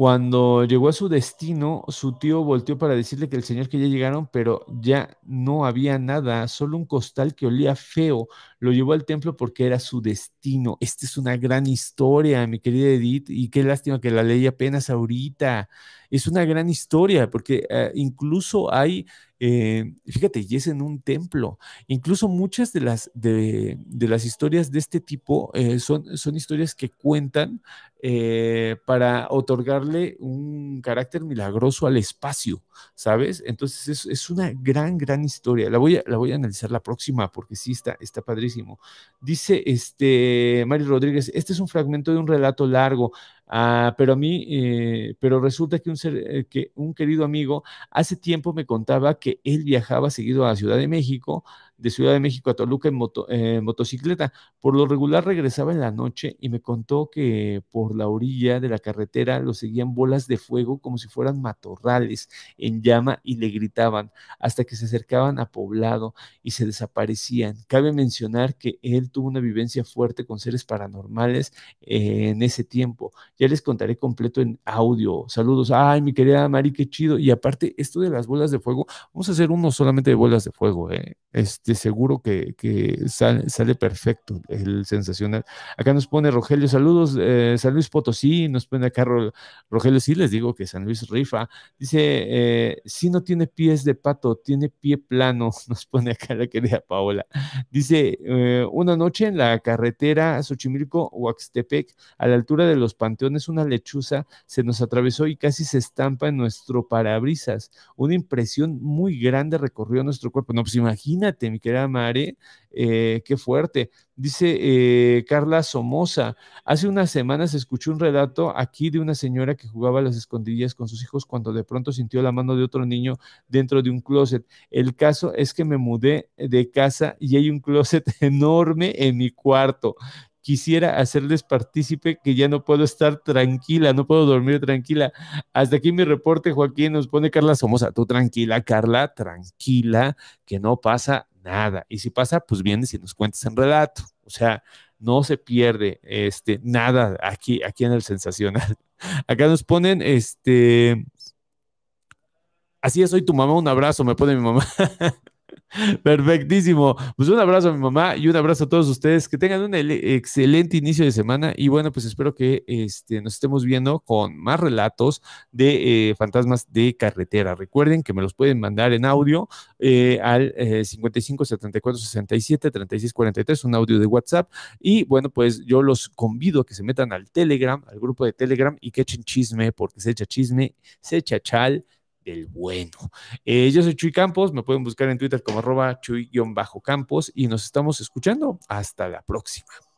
Cuando llegó a su destino, su tío volteó para decirle que el señor que ya llegaron, pero ya no había nada, solo un costal que olía feo. Lo llevó al templo porque era su destino. Esta es una gran historia, mi querida Edith, y qué lástima que la leí apenas ahorita. Es una gran historia porque eh, incluso hay eh, fíjate, y es en un templo. Incluso muchas de las, de, las historias de este tipo eh, son, son historias que cuentan eh, para otorgarle un carácter milagroso al espacio, ¿sabes? Entonces es, una gran, gran historia. La voy, a, la voy a analizar la próxima porque sí está, está padrísimo. Dice este Mari Rodríguez, este es un fragmento de un relato largo. Ah, pero a mí, eh, pero resulta que un, eh, que un querido amigo hace tiempo me contaba que él viajaba seguido a Ciudad de México de Ciudad de México a Toluca en eh, motocicleta. Por lo regular regresaba en la noche y me contó que por la orilla de la carretera lo seguían bolas de fuego como si fueran matorrales en llama y le gritaban hasta que se acercaban a poblado y se desaparecían. Cabe mencionar que él tuvo una vivencia fuerte con seres paranormales eh, en ese tiempo. Ya les contaré completo en audio. Saludos. Ay, mi querida Mari, qué chido. Y aparte, esto de las bolas de fuego, vamos a hacer uno solamente de bolas de fuego, ¿eh? Este, seguro que, sale, perfecto el sensacional. Acá nos pone Rogelio, saludos, eh, San Luis Potosí, nos pone acá Rogelio, sí les digo que San Luis rifa. Dice, eh, si no tiene pies de pato, tiene pie plano, nos pone acá la querida Paola. Dice, eh, una noche en la carretera Xochimilco-Huaxtepec, a la altura de los panteones, una lechuza se nos atravesó y casi se estampa en nuestro parabrisas. Una impresión muy grande recorrió nuestro cuerpo. No, pues imagínate, mi querida Mare, eh, qué fuerte. Dice eh, Carla Somoza, hace unas semanas escuché un relato aquí de una señora que jugaba a las escondillas con sus hijos cuando de pronto sintió la mano de otro niño dentro de un closet. El caso es que me mudé de casa y hay un closet enorme en mi cuarto quisiera hacerles partícipe que ya no puedo estar tranquila, no puedo dormir tranquila. Hasta aquí mi reporte, Joaquín, nos pone Carla Somoza. Tú tranquila, Carla, tranquila, que no pasa nada. Y si pasa, pues vienes y nos cuentas en relato. O sea, no se pierde este, nada aquí, aquí en el sensacional. Acá nos ponen, este, así es, soy tu mamá, un abrazo, me pone mi mamá. Perfectísimo. Pues un abrazo a mi mamá y un abrazo a todos ustedes. Que tengan un excelente inicio de semana. Y bueno, pues espero que este, nos estemos viendo con más relatos de eh, fantasmas de carretera. Recuerden que me los pueden mandar en audio eh, al 55 74 67 36 43, un audio de WhatsApp. Y bueno, pues yo los convido a que se metan al Telegram, al grupo de Telegram y que echen chisme, porque se echa chisme, se echa chal del bueno. Eh, yo soy Chuy Campos, me pueden buscar en Twitter como arroba chuy-campos y nos estamos escuchando. Hasta la próxima.